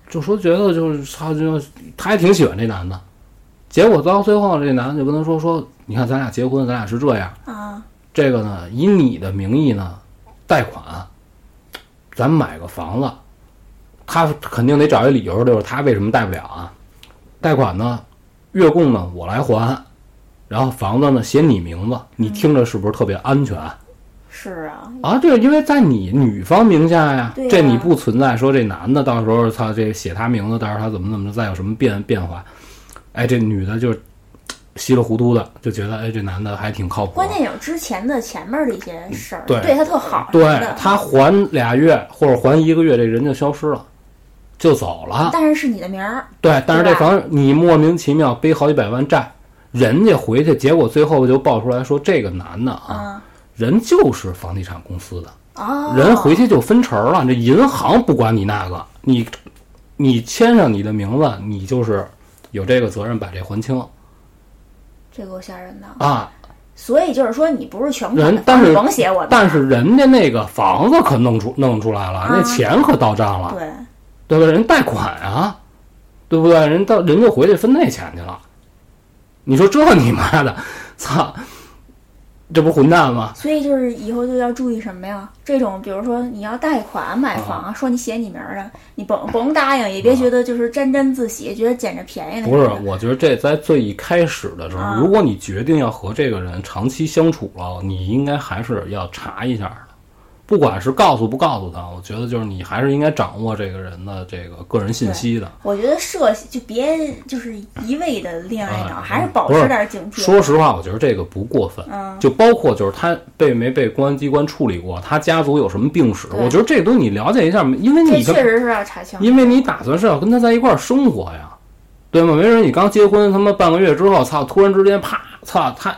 就说觉得就是他，就他还挺喜欢这男的，结果到最后这男的就跟他说说，你看咱俩结婚，咱俩是这样，啊，这个呢以你的名义呢贷款，咱买个房子，他肯定得找一理由，就是他为什么贷不了啊？贷款呢，月供呢我来还，然后房子呢写你名字，你听着是不是特别安全？是啊，啊？对，因为在你女方名下呀，这你不存在说这男的到时候他这写他名字，到时候他怎么怎么再有什么变变化，哎，这女的就稀里糊涂的就觉得哎这男的还挺靠谱，关键有之前的前面的一些事儿，对对他特好，对他还俩月或者还一个月，这人就消失了，就走了。但是是你的名儿，对，但是这房你莫名其妙背好几百万债，人家回去，结果最后就爆出来说这个男的啊，啊人就是房地产公司的，哦，人回去就分成了，这银行不管你那个，你你签上你的名字，你就是有这个责任把这还清这够吓人的。啊。所以就是说，你不是全款，人但是甭写我的，但是人家那个房子可弄出弄出来了，那啊钱可到账了。对，对吧？人贷款啊，对不对？人到人就回去分那钱去了。你说这你妈的，操，这不混蛋吗？所以就是以后就要注意什么呀？这种比如说你要贷款买房，说你写你名儿的，你甭甭答应，也别觉得就是沾沾自喜，觉得捡着便宜了不是，我觉得这在最一开始的时候，啊如果你决定要和这个人长期相处了，你应该还是要查一下的。不管是告诉不告诉他，我觉得就是你还是应该掌握这个人的这个个人信息的。我觉得涉就别就是一味的恋爱脑，啊还是保持点警惕。说实话，我觉得这个不过分。嗯，就包括就是他被没被公安机关处理过，他家族有什么病史，我觉得这个东西你了解一下，因为你确实是要查清。因为你打算是要跟他在一块儿生活呀，对吗？没准你刚结婚，他妈半个月之后，操，突然之间啪，操，他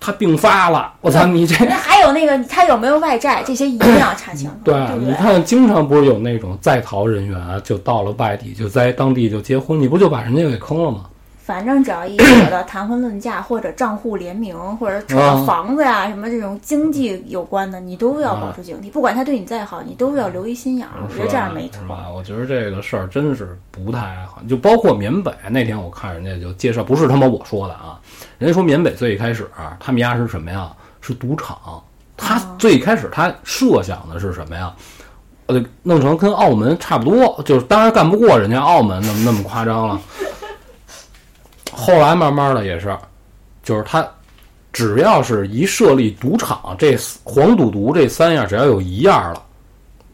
他病发了，我操，你这那还有那个他有没有外债，这些一定要查清楚，对对对？你看，经常不是有那种在逃人员啊就到了外地，就在当地就结婚，你不就把人家给坑了吗？反正只要一扯到谈婚论嫁或者账户联名，或者扯到啊房子呀、什么这种经济有关的，你都要保持警惕。不管他对你再好，你都要留一心眼儿。我觉得这样没错。是吧？我觉得这个事儿真是不太好，就包括缅北那天我看人家就介绍，不是他妈我说的啊，人家说缅北最一开始、他们家是什么呀？是赌场。他最一开始他设想的是什么呀？呃，弄成跟澳门差不多，就是当然干不过人家澳门那么那么夸张了。后来慢慢的也是，就是他只要是一设立赌场，这黄赌毒这三样只要有一样了。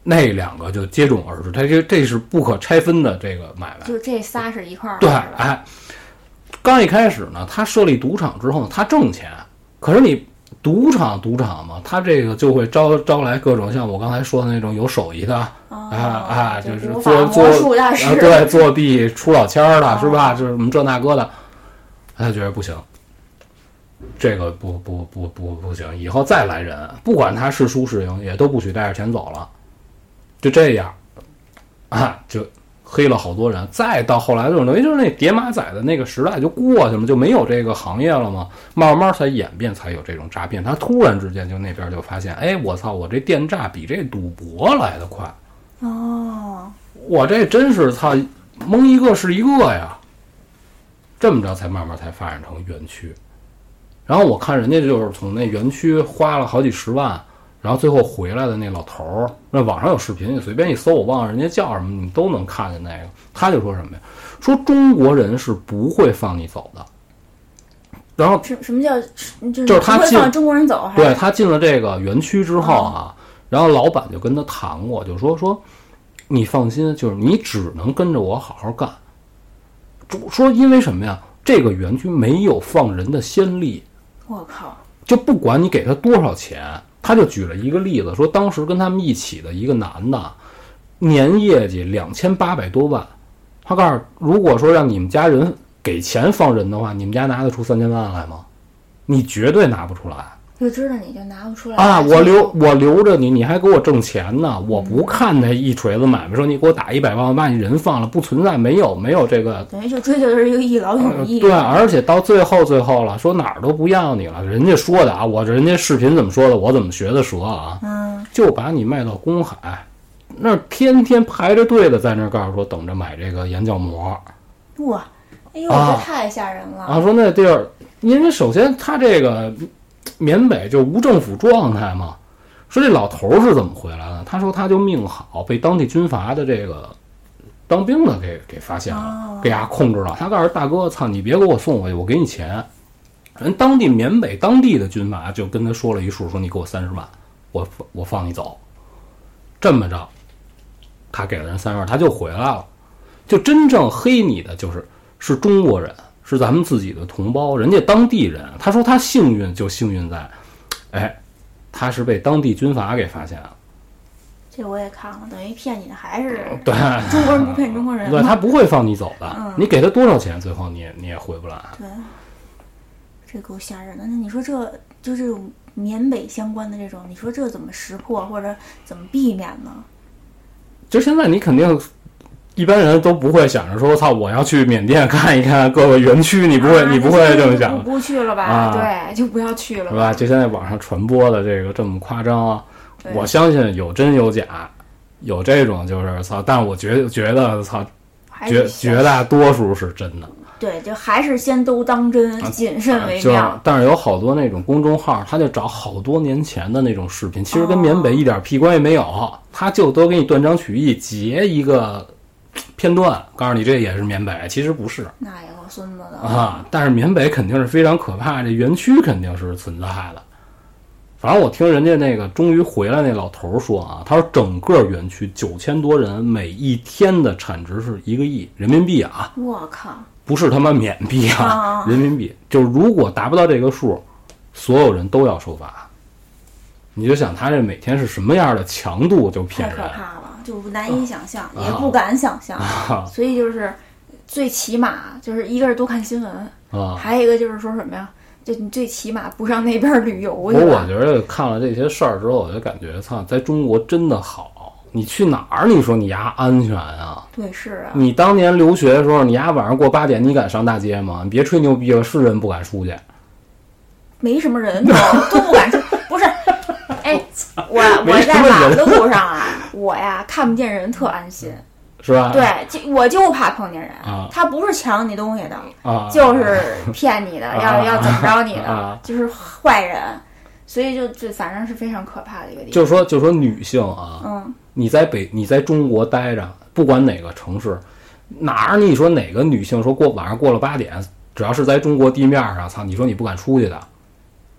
那两个就接踵而至，它这这是不可拆分的这个买卖。就这仨是一块儿，对？哎，刚一开始呢，他设立赌场之后呢，他挣钱，可是你赌场赌场嘛，他这个就会招招来各种像我刚才说的那种有手艺的，哦啊啊，就就是做做术大师啊，对，作弊出老千儿的哦是吧？就是什么这那个的，他觉得不行。这个不不不不不行，以后再来人，不管他是输是赢，也都不许带着钱走了。就这样，啊，就黑了好多人。再到后来，就是等于就是那叠马仔的那个时代就过去了，就没有这个行业了嘛。慢慢才演变，才有这种诈骗。他突然之间就那边就发现，哎，我操，我这电诈比这赌博来的快。哦，我这真是操，蒙一个是一个呀。这么着才慢慢才发展成园区。然后我看人家就是从那园区花了好几十万，然后最后回来的那老头儿，那网上有视频，你随便一搜，我忘了人家叫什么，你都能看见那个。他就说什么呀？说中国人是不会放你走的。然后什什么叫就是就是他进中国人走？对他进了这个园区之后啊，然后老板就跟他谈过，就说说你放心，就是你只能跟着我好好干。说因为什么呀？这个园区没有放人的先例，我靠，就不管你给他多少钱，他就举了一个例子，说当时跟他们一起的一个男的，年业绩两千八百多万，他告诉如果说让你们家人给钱放人的话，你们家拿得出三千万来吗？你绝对拿不出来。就知道你就拿不出来啊，我留我留着你，你还给我挣钱呢。我不看那一锤子买卖，说你给我打一百万，我把你人放了，不存在，没有没有这个。等于就追求的是一个一劳永逸。呃对，而且到最后最后了，说哪儿都不要你了。人家说的啊，我这人家视频怎么说的，我怎么学的蛇啊，嗯，就把你卖到公海，那儿天天排着队的在那儿告诉说等着买这个眼角膜哇，哎呦，啊这太吓人了。啊，说那地儿，因为首先他这个缅北就无政府状态嘛。说这老头儿是怎么回来的？他说他就命好，被当地军阀的这个当兵的给给发现了，哦给他控制了。他告诉大哥，操你别给我送回去，我给你钱。人当地缅北当地的军阀就跟他说了一数，说你给我三十万，我我放你走。这么着，他给了人三十万，他就回来了。就真正黑你的就是是中国人，是咱们自己的同胞，人家当地人。他说他幸运就幸运在，哎，他是被当地军阀给发现了。这我也看了，等于骗你的还是对，中国人不骗中国人 对。他不会放你走的。嗯你给他多少钱，最后你也你也回不来。对，这够吓人的。那你说这就这种缅北相关的这种，你说这怎么识破或者怎么避免呢？就现在你肯定。一般人都不会想着说，操，我要去缅甸看一看各个园区，你不会，啊你不会这么想不，不去了吧？啊对，就不要去了是吧？就现在网上传播的这个这么夸张啊，我相信有真有假，有这种就是操，但我觉觉得操，绝绝大多数是真的。对，就还是先都当真，谨慎为妙。，但是有好多那种公众号，他就找好多年前的那种视频，其实跟哦缅北一点屁关系没有，他就都给你断章取义截一个片段，告诉你这也是缅北，其实不是那也够孙子的啊。但是缅北肯定是非常可怕，这园区肯定是存在的。反正我听人家那个终于回来那老头儿说啊，他说整个园区九千多人，每一天的产值是一个亿人民币啊。我靠！不是他妈缅币啊啊，人民币。就是如果达不到这个数，所有人都要受罚。你就想他这每天是什么样的强度，就骗人可怕了，就难以想象，也不敢想象。啊 所以就是最起码就是一个是多看新闻，啊！还有一个就是说什么呀？就你最起码不上那边旅游不过我。觉得看了这些事儿之后，我就感觉操，在中国真的好。你去哪儿？你说你丫安全啊？对，是啊，你当年留学的时候，你丫晚上过八点，你敢上大街吗？你别吹牛逼了，是人不敢出去。没什么人都都不敢出，不是？哎，我 我在马路上啊，我呀看不见人特安心。是吧？对，就我就怕碰见人啊，他不是抢你东西的，啊，就是骗你的，要啊要怎么着你啊的，就是坏人。所以就就反正是非常可怕的一个地方。就说就说女性啊，嗯，你在北你在中国待着，不管哪个城市，哪儿你说哪个女性说过晚上过了八点，只要是在中国地面上，操，你说你不敢出去的，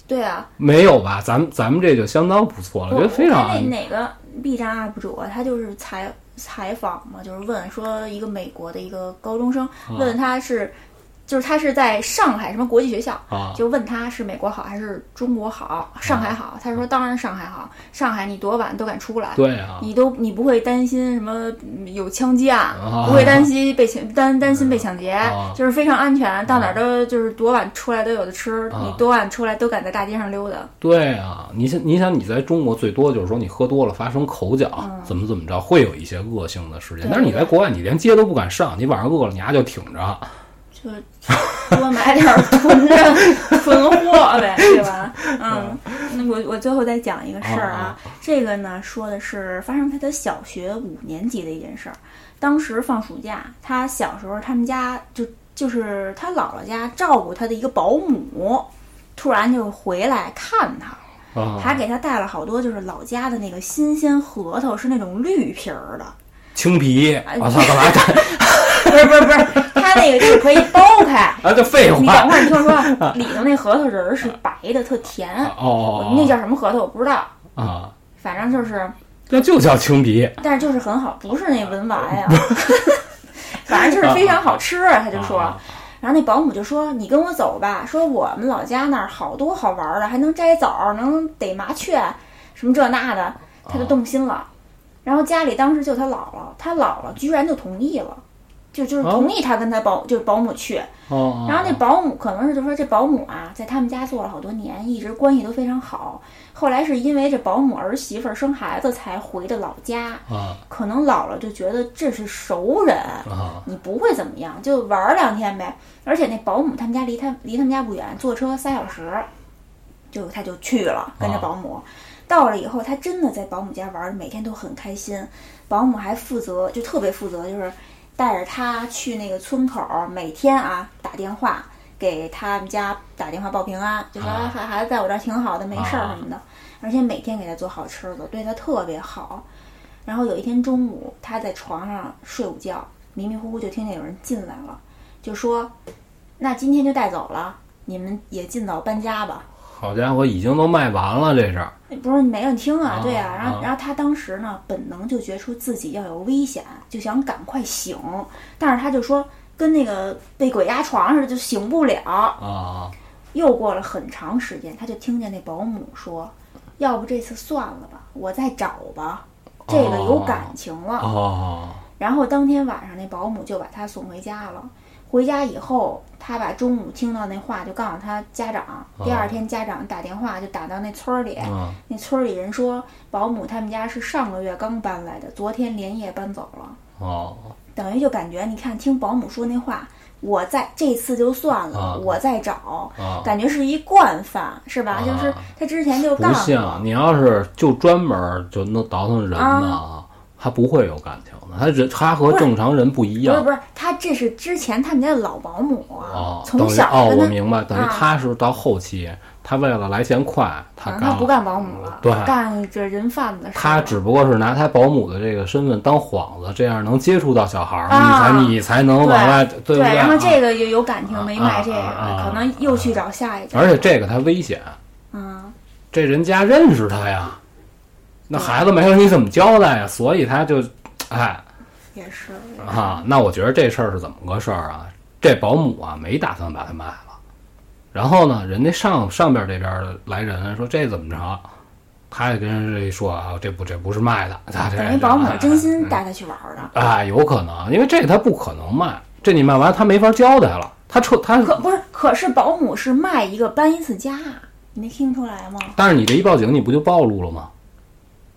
对啊，没有吧？咱们咱们这就相当不错了，我觉得非常哪个 B 站 UP 主，他就是采采访嘛，就是问说一个美国的一个高中生，问他是，就是他是在上海什么国际学校，啊就问他是美国好还是中国好，上海好，他说当然上海好，上海你多晚都敢出来。对啊，你都你不会担心什么嗯有枪击案，啊不会担心被抢担担心被抢劫，啊就是非常安全，到哪儿都就是多晚出来都有的吃，啊你多晚出来都敢在大街上溜达。对啊，你想你想你在中国最多就是说你喝多了发生口角，怎么怎么着，会有一些恶性的事件。但是你在国外，你连街都不敢上，你晚上饿了，你丫就挺着。就多买点儿囤着囤货呗，对吧？嗯，那我我最后再讲一个事儿啊，这个呢说的是发生在他小学五年级的一件事儿。当时放暑假，他小时候他们家就就是他姥姥家照顾他的一个保姆，突然就回来看他，啊，还给他带了好多就是老家的那个新鲜核桃，是那种绿皮儿的。青皮，哎我操，干嘛 干？不是不是不是，他那个就是可以剥开。啊，这废你等话。会儿，你听我说，里头那核桃仁儿是白的，特甜。哦，那叫什么核桃我不知道，啊，反正就是，那就叫青皮。但是就是很好，不是那文玩呀，反正就是非常好吃啊。他就说，啊然后那保姆就说：“你跟我走吧，说我们老家那儿好多好玩的，还能摘枣，能逮麻雀，什么这那的。”他就动心了。然后家里当时就他姥姥，他姥姥居然就同意了，就就是同意他跟他保就是保姆去。哦，然后那保姆可能是就说这保姆啊，在他们家做了好多年，一直关系都非常好。后来是因为这保姆儿媳妇儿生孩子才回的老家，啊可能老了就觉得这是熟人，啊你不会怎么样，就玩儿两天呗。而且那保姆他们家离他离他们家不远，坐车三小时，就他就去了，跟着保姆。到了以后，他真的在保姆家玩儿，每天都很开心。保姆还负责，就特别负责，就是带着他去那个村口儿，每天啊打电话给他们家打电话报平安，就说啊孩孩子在我这儿挺好的，没事儿啊什么的。而且每天给他做好吃的，对他特别好。然后有一天中午，他在床上睡午觉，迷迷糊糊就听见有人进来了，就说：“那今天就带走了，你们也尽早搬家吧。”好家伙，已经都卖完了，这是。不是没人听啊，啊对啊，然后啊然后他当时呢，本能就觉出自己要有危险，就想赶快醒，但是他就说跟那个被鬼压床似的，就醒不了。啊又过了很长时间，他就听见那保姆说：“要不这次算了吧，我再找吧，这个有感情了。哦然后当天晚上，那保姆就把他送回家了。回家以后，他把中午听到那话就告诉他家长。第二天，家长打电话就打到那村儿里，啊那村儿里人说，保姆他们家是上个月刚搬来的，昨天连夜搬走了。哦等于就感觉，你看听保姆说那话，我在这次就算了，啊我再找，啊！感觉是一惯犯，是吧？啊就是他之前就不干像。你要是就专门就能倒腾人呢，他不会有感情的，他人他和正常人不一样。不是不是，他这是之前他们家的老保姆啊，哦，从小哦，小我明白，等于啊他是到后期，他为了来钱快，他干啊他不干保姆了，对干这人贩子。他只不过是拿他保姆的这个身份当幌子，这样能接触到小孩儿，啊你才你才能往外，对不对，对？然后啊这个有有感情没卖这个，可能又去找下一家。而且这个他危险，嗯，这人家认识他呀，那孩子没了你怎么交代呀？所以他就，哎也是啊，那我觉得这事儿是怎么个事儿啊？这保姆啊没打算把他卖了，然后呢，人家上上边这边来人说这怎么着，他也跟人这一说啊，这不这不是卖的，他这等于保姆真心哎带他去玩儿的。啊，有可能，因为这个他不可能卖，这你卖完他没法交代了，他撤他，可不是，可是保姆是卖一个搬一次家，你没听出来吗？但是你这一报警，你不就暴露了吗？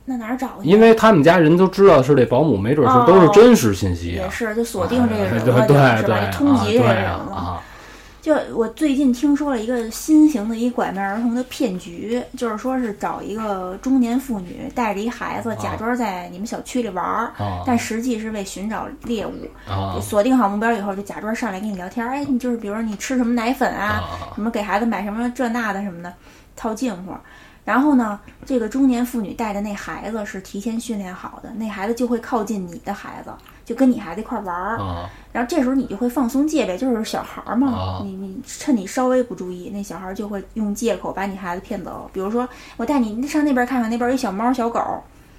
那哪儿找去？因为他们家人都知道是这保姆，没准是哦都是真实信息啊。也是就锁定这个哎人了，对对是吧？通缉这个啊人了。就我最近听说了一个新型的一拐卖儿童的骗局，就是说是找一个中年妇女带着一孩子，假装在你们小区里玩儿，啊但实际是为寻找猎物。啊锁定好目标以后，就假装上来跟你聊天儿，哎，你就是比如说你吃什么奶粉啊，啊什么给孩子买什么这那的什么的，套近乎。然后呢，这个中年妇女带着那孩子是提前训练好的，那孩子就会靠近你的孩子，就跟你孩子一块儿玩儿。啊然后这时候你就会放松戒备，就是小孩儿嘛，啊你你趁你稍微不注意，那小孩儿就会用借口把你孩子骗走。比如说，我带你上那边看看，那边有一小猫小狗，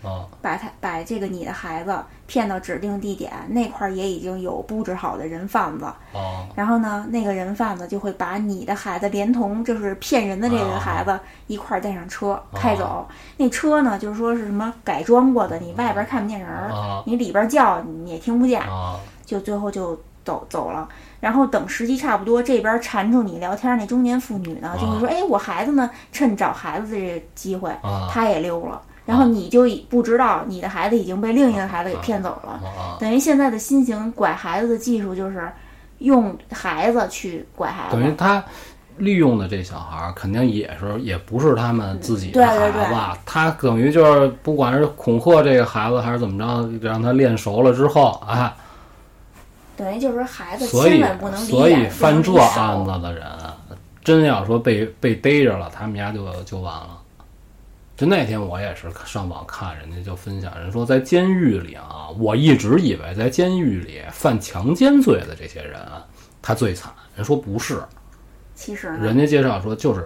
啊把他把这个你的孩子骗到指定地点，那块儿也已经有布置好的人贩子。啊然后呢，那个人贩子就会把你的孩子连同就是骗人的这个孩子一块儿带上车开走。那车呢，就是说是什么改装过的，你外边看不见人儿，啊你里边叫你也听不见。啊就最后就走走了。然后等时机差不多，这边缠住你聊天那中年妇女呢，就会说：“哎，我孩子呢，趁找孩子的这个机会，啊他也溜了。”然后你就已不知道你的孩子已经被另一个孩子给骗走了。啊！等于现在的新型拐孩子的技术就是用孩子去拐孩子。等于他利用的这小孩儿，肯定也是也不是他们自己的对孩对对子，他等于就是不管是恐吓这个孩子，还是怎么着，让他练熟了之后，啊，等于就是说孩子所以千万不能离所以犯这案子的人，真要说被被逮着了，他们家就就完了。就那天我也是上网看人家就分享，人说在监狱里啊，我一直以为在监狱里犯强奸罪的这些人啊，他最惨。人说不是，其实，人家介绍说就是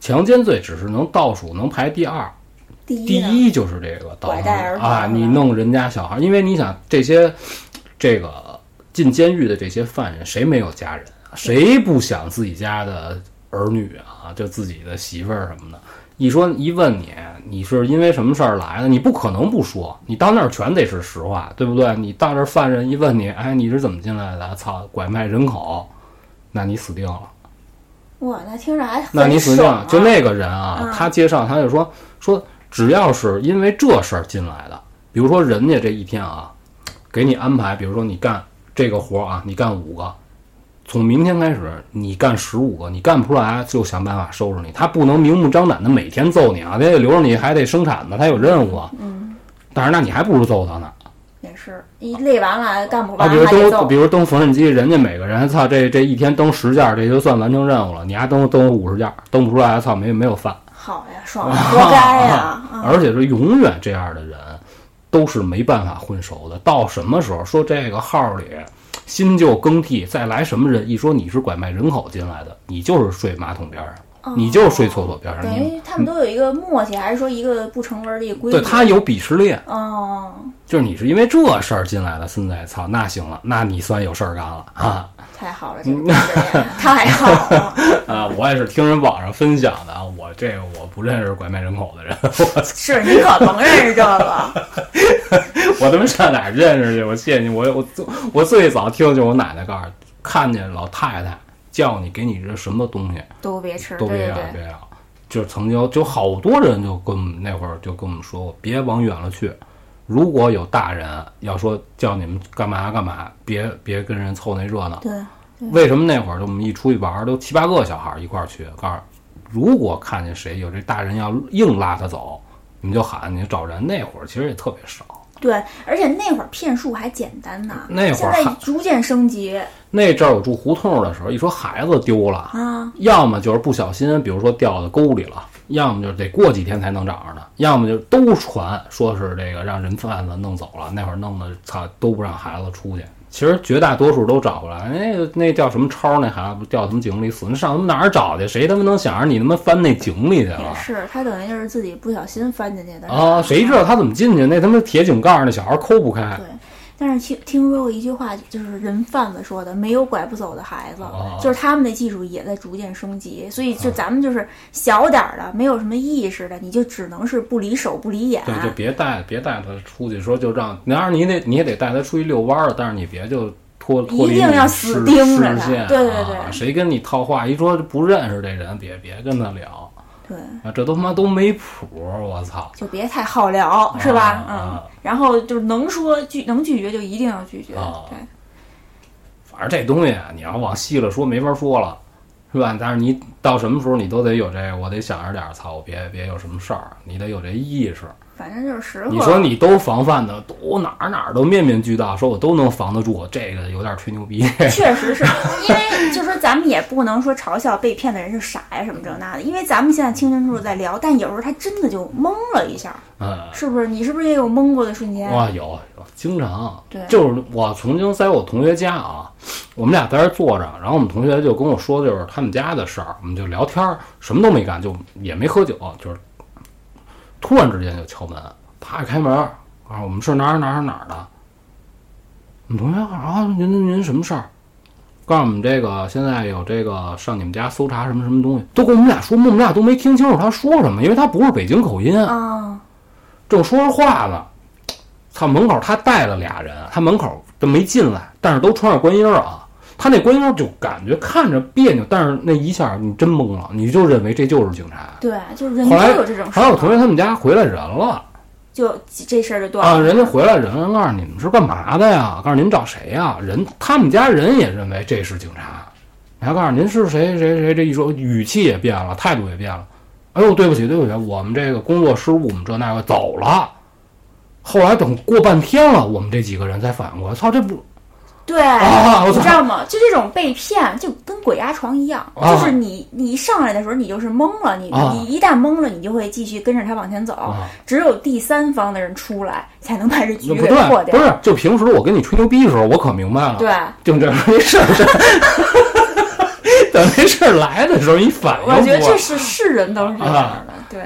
强奸罪只是能倒数能排第二，第第一就是这个啊，你弄人家小孩，因为你想这些这个进监狱的这些犯人，谁没有家人啊？谁不想自己家的儿女啊，就自己的媳妇儿什么的？一说一问你，你是因为什么事儿来的？你不可能不说，你到那儿全得是实话，对不对？你到这儿犯人一问你，哎，你是怎么进来的？操，拐卖人口，那你死定了。哇，那听着还那你死定了。就那个人啊，嗯他介绍他就说说，只要是因为这事儿进来的，比如说人家这一天啊，给你安排，比如说你干这个活儿啊，你干五个，从明天开始你干十五个，你干不出来就想办法收拾你。他不能明目张胆的每天揍你啊，他得留着你还得生产呢，他有任务啊。嗯，但是那你还不如揍他呢。也是一累完了干不啊，完比如蹬，还得揍比。如登缝纫机，人家每个人操这这一天登十件儿，这就算完成任务了。你还登登五十件儿，蹬不出来，操没没有饭。好呀，爽呀，活该呀！啊而且是永远这样的人，都是没办法混熟的。到什么时候说这个号里新旧更替，再来什么人，一说你是拐卖人口进来的，你就是睡马桶边上，你就睡厕所边上，等你于他们都有一个默契，还是说一个不成文的一个规矩？对他有鄙视链，哦，就是你是因为这事儿进来的，孙子操，那行了，那你算有事儿干了啊太好了，这个 太好了。啊！我也是听人网上分享的啊，我这个我不认识拐卖人口的人，我是你可甭认识这个，我他妈上哪儿认识去？我谢谢你，我我最我最早听就我奶奶告诉，看见老太太叫你给你这什么东西都别吃，都别要别要，就曾经就好多人就跟我们那会儿就跟我们说过，别往远了去。如果有大人要说叫你们干嘛干嘛，别别跟人凑那热闹。对，为什么那会儿就我们一出去玩儿都七八个小孩儿一块儿去？告诉如果看见谁有这大人要硬拉他走，你们就喊，你就找人。那会儿其实也特别少。对，而且那会儿骗术还简单呢，那会儿还逐渐升级那阵儿我住胡同的时候，一说孩子丢了，啊。要么就是不小心，比如说掉到沟里了，要么就是得过几天才能找着呢，要么就都传说是这个让人贩子弄走了，那会儿弄的操都不让孩子出去。其实绝大多数都找回来，那个那叫什么超那孩子不掉他们井里死，那上他妈哪儿找去？谁他妈能想着你他妈翻那井里去了？是，他等于就是自己不小心翻进去的啊，谁知道他怎么进去？那他妈铁井盖儿那小孩抠不开。对，但是听听说过一句话，就是人贩子说的，没有拐不走的孩子，哦。就是他们的技术也在逐渐升级，所以就咱们就是小点儿的，没有什么意识的，你就只能是不离手不离眼。对，就别带别带他出去，说就让，当然你得你也得带他出去遛弯儿，但是你别就脱脱离一定要死视盯着对对对。啊谁跟你套话，一说不认识这人，别别跟他聊。对，啊，这都他妈都没谱，我操！就别太好聊，是吧？啊嗯，然后就是能说拒能拒绝就一定要拒绝，啊对。反正这东西啊，你要往细了说没法说了，是吧？但是你到什么时候你都得有这个，我得想着点儿，操，我别别有什么事儿，你得有这意识。反正就是实话。你说你都防范的，都哪儿哪儿都面面俱到，说我都能防得住，这个有点吹牛逼。确实是 因为，就说咱们也不能说嘲笑被骗的人是傻呀什么这那的，因为咱们现在清清楚楚在聊，但有时候他真的就懵了一下，嗯，是不是？你是不是也有懵过的瞬间？哇，有有，经常，对就是我曾经在我同学家啊，我们俩在这儿坐着，然后我们同学就跟我说，就是他们家的事儿，我们就聊天儿，什么都没干，就也没喝酒，就是突然之间就敲门，啪一开门，啊，我们是哪儿哪儿哪儿的，我们同学说啊，您您您什么事儿？告诉我们这个现在有这个上你们家搜查什么什么东西，都跟我们俩说，我们俩都没听清楚他说什么，因为他不是北京口音，啊，正说着话呢，操！门口他带了俩人，他门口都没进来，但是都穿着观音儿啊。他那观音儿就感觉看着别扭，但是那一下你真懵了，你就认为这就是警察。对，就是人后来都有这种事后来我同，学他们家回来人了就这事儿就断了啊，人家回来人告诉你们是干嘛的呀？告诉您找谁呀？人他们家人也认为这是警察，你还告诉您是谁谁谁，这一说语气也变了，态度也变了。哎呦，对不起对不起，我们这个工作失误，我们这那个走了。后来等过半天了，我们这几个人才反应过来，操，这不对，你知道吗？就这种被骗，就跟鬼压床一样，啊就是你你一上来的时候，你就是懵了，你、啊你一旦懵了，你就会继续跟着他往前走。啊，只有第三方的人出来，才能把这局给破掉，不。是，就平时我跟你吹牛逼的时候，我可明白了，对，就这没事儿，这 等这事儿来的时候，你反应我觉得这是是人都是这样啊的。对，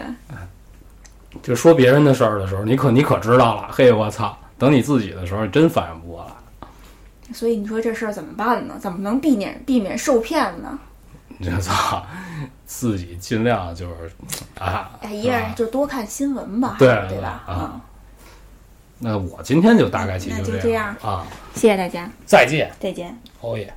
就说别人的事儿的时候，你可你可知道了，嘿，我操！等你自己的时候，你真反应不过来。所以你说这事儿怎么办呢？怎么能避免避免受骗呢？你这操，自己尽量就是啊，哎，一个人就多看新闻吧，对对吧？啊嗯，那我今天就大概其实就就这样啊，谢谢大家，再见，再见。欧耶。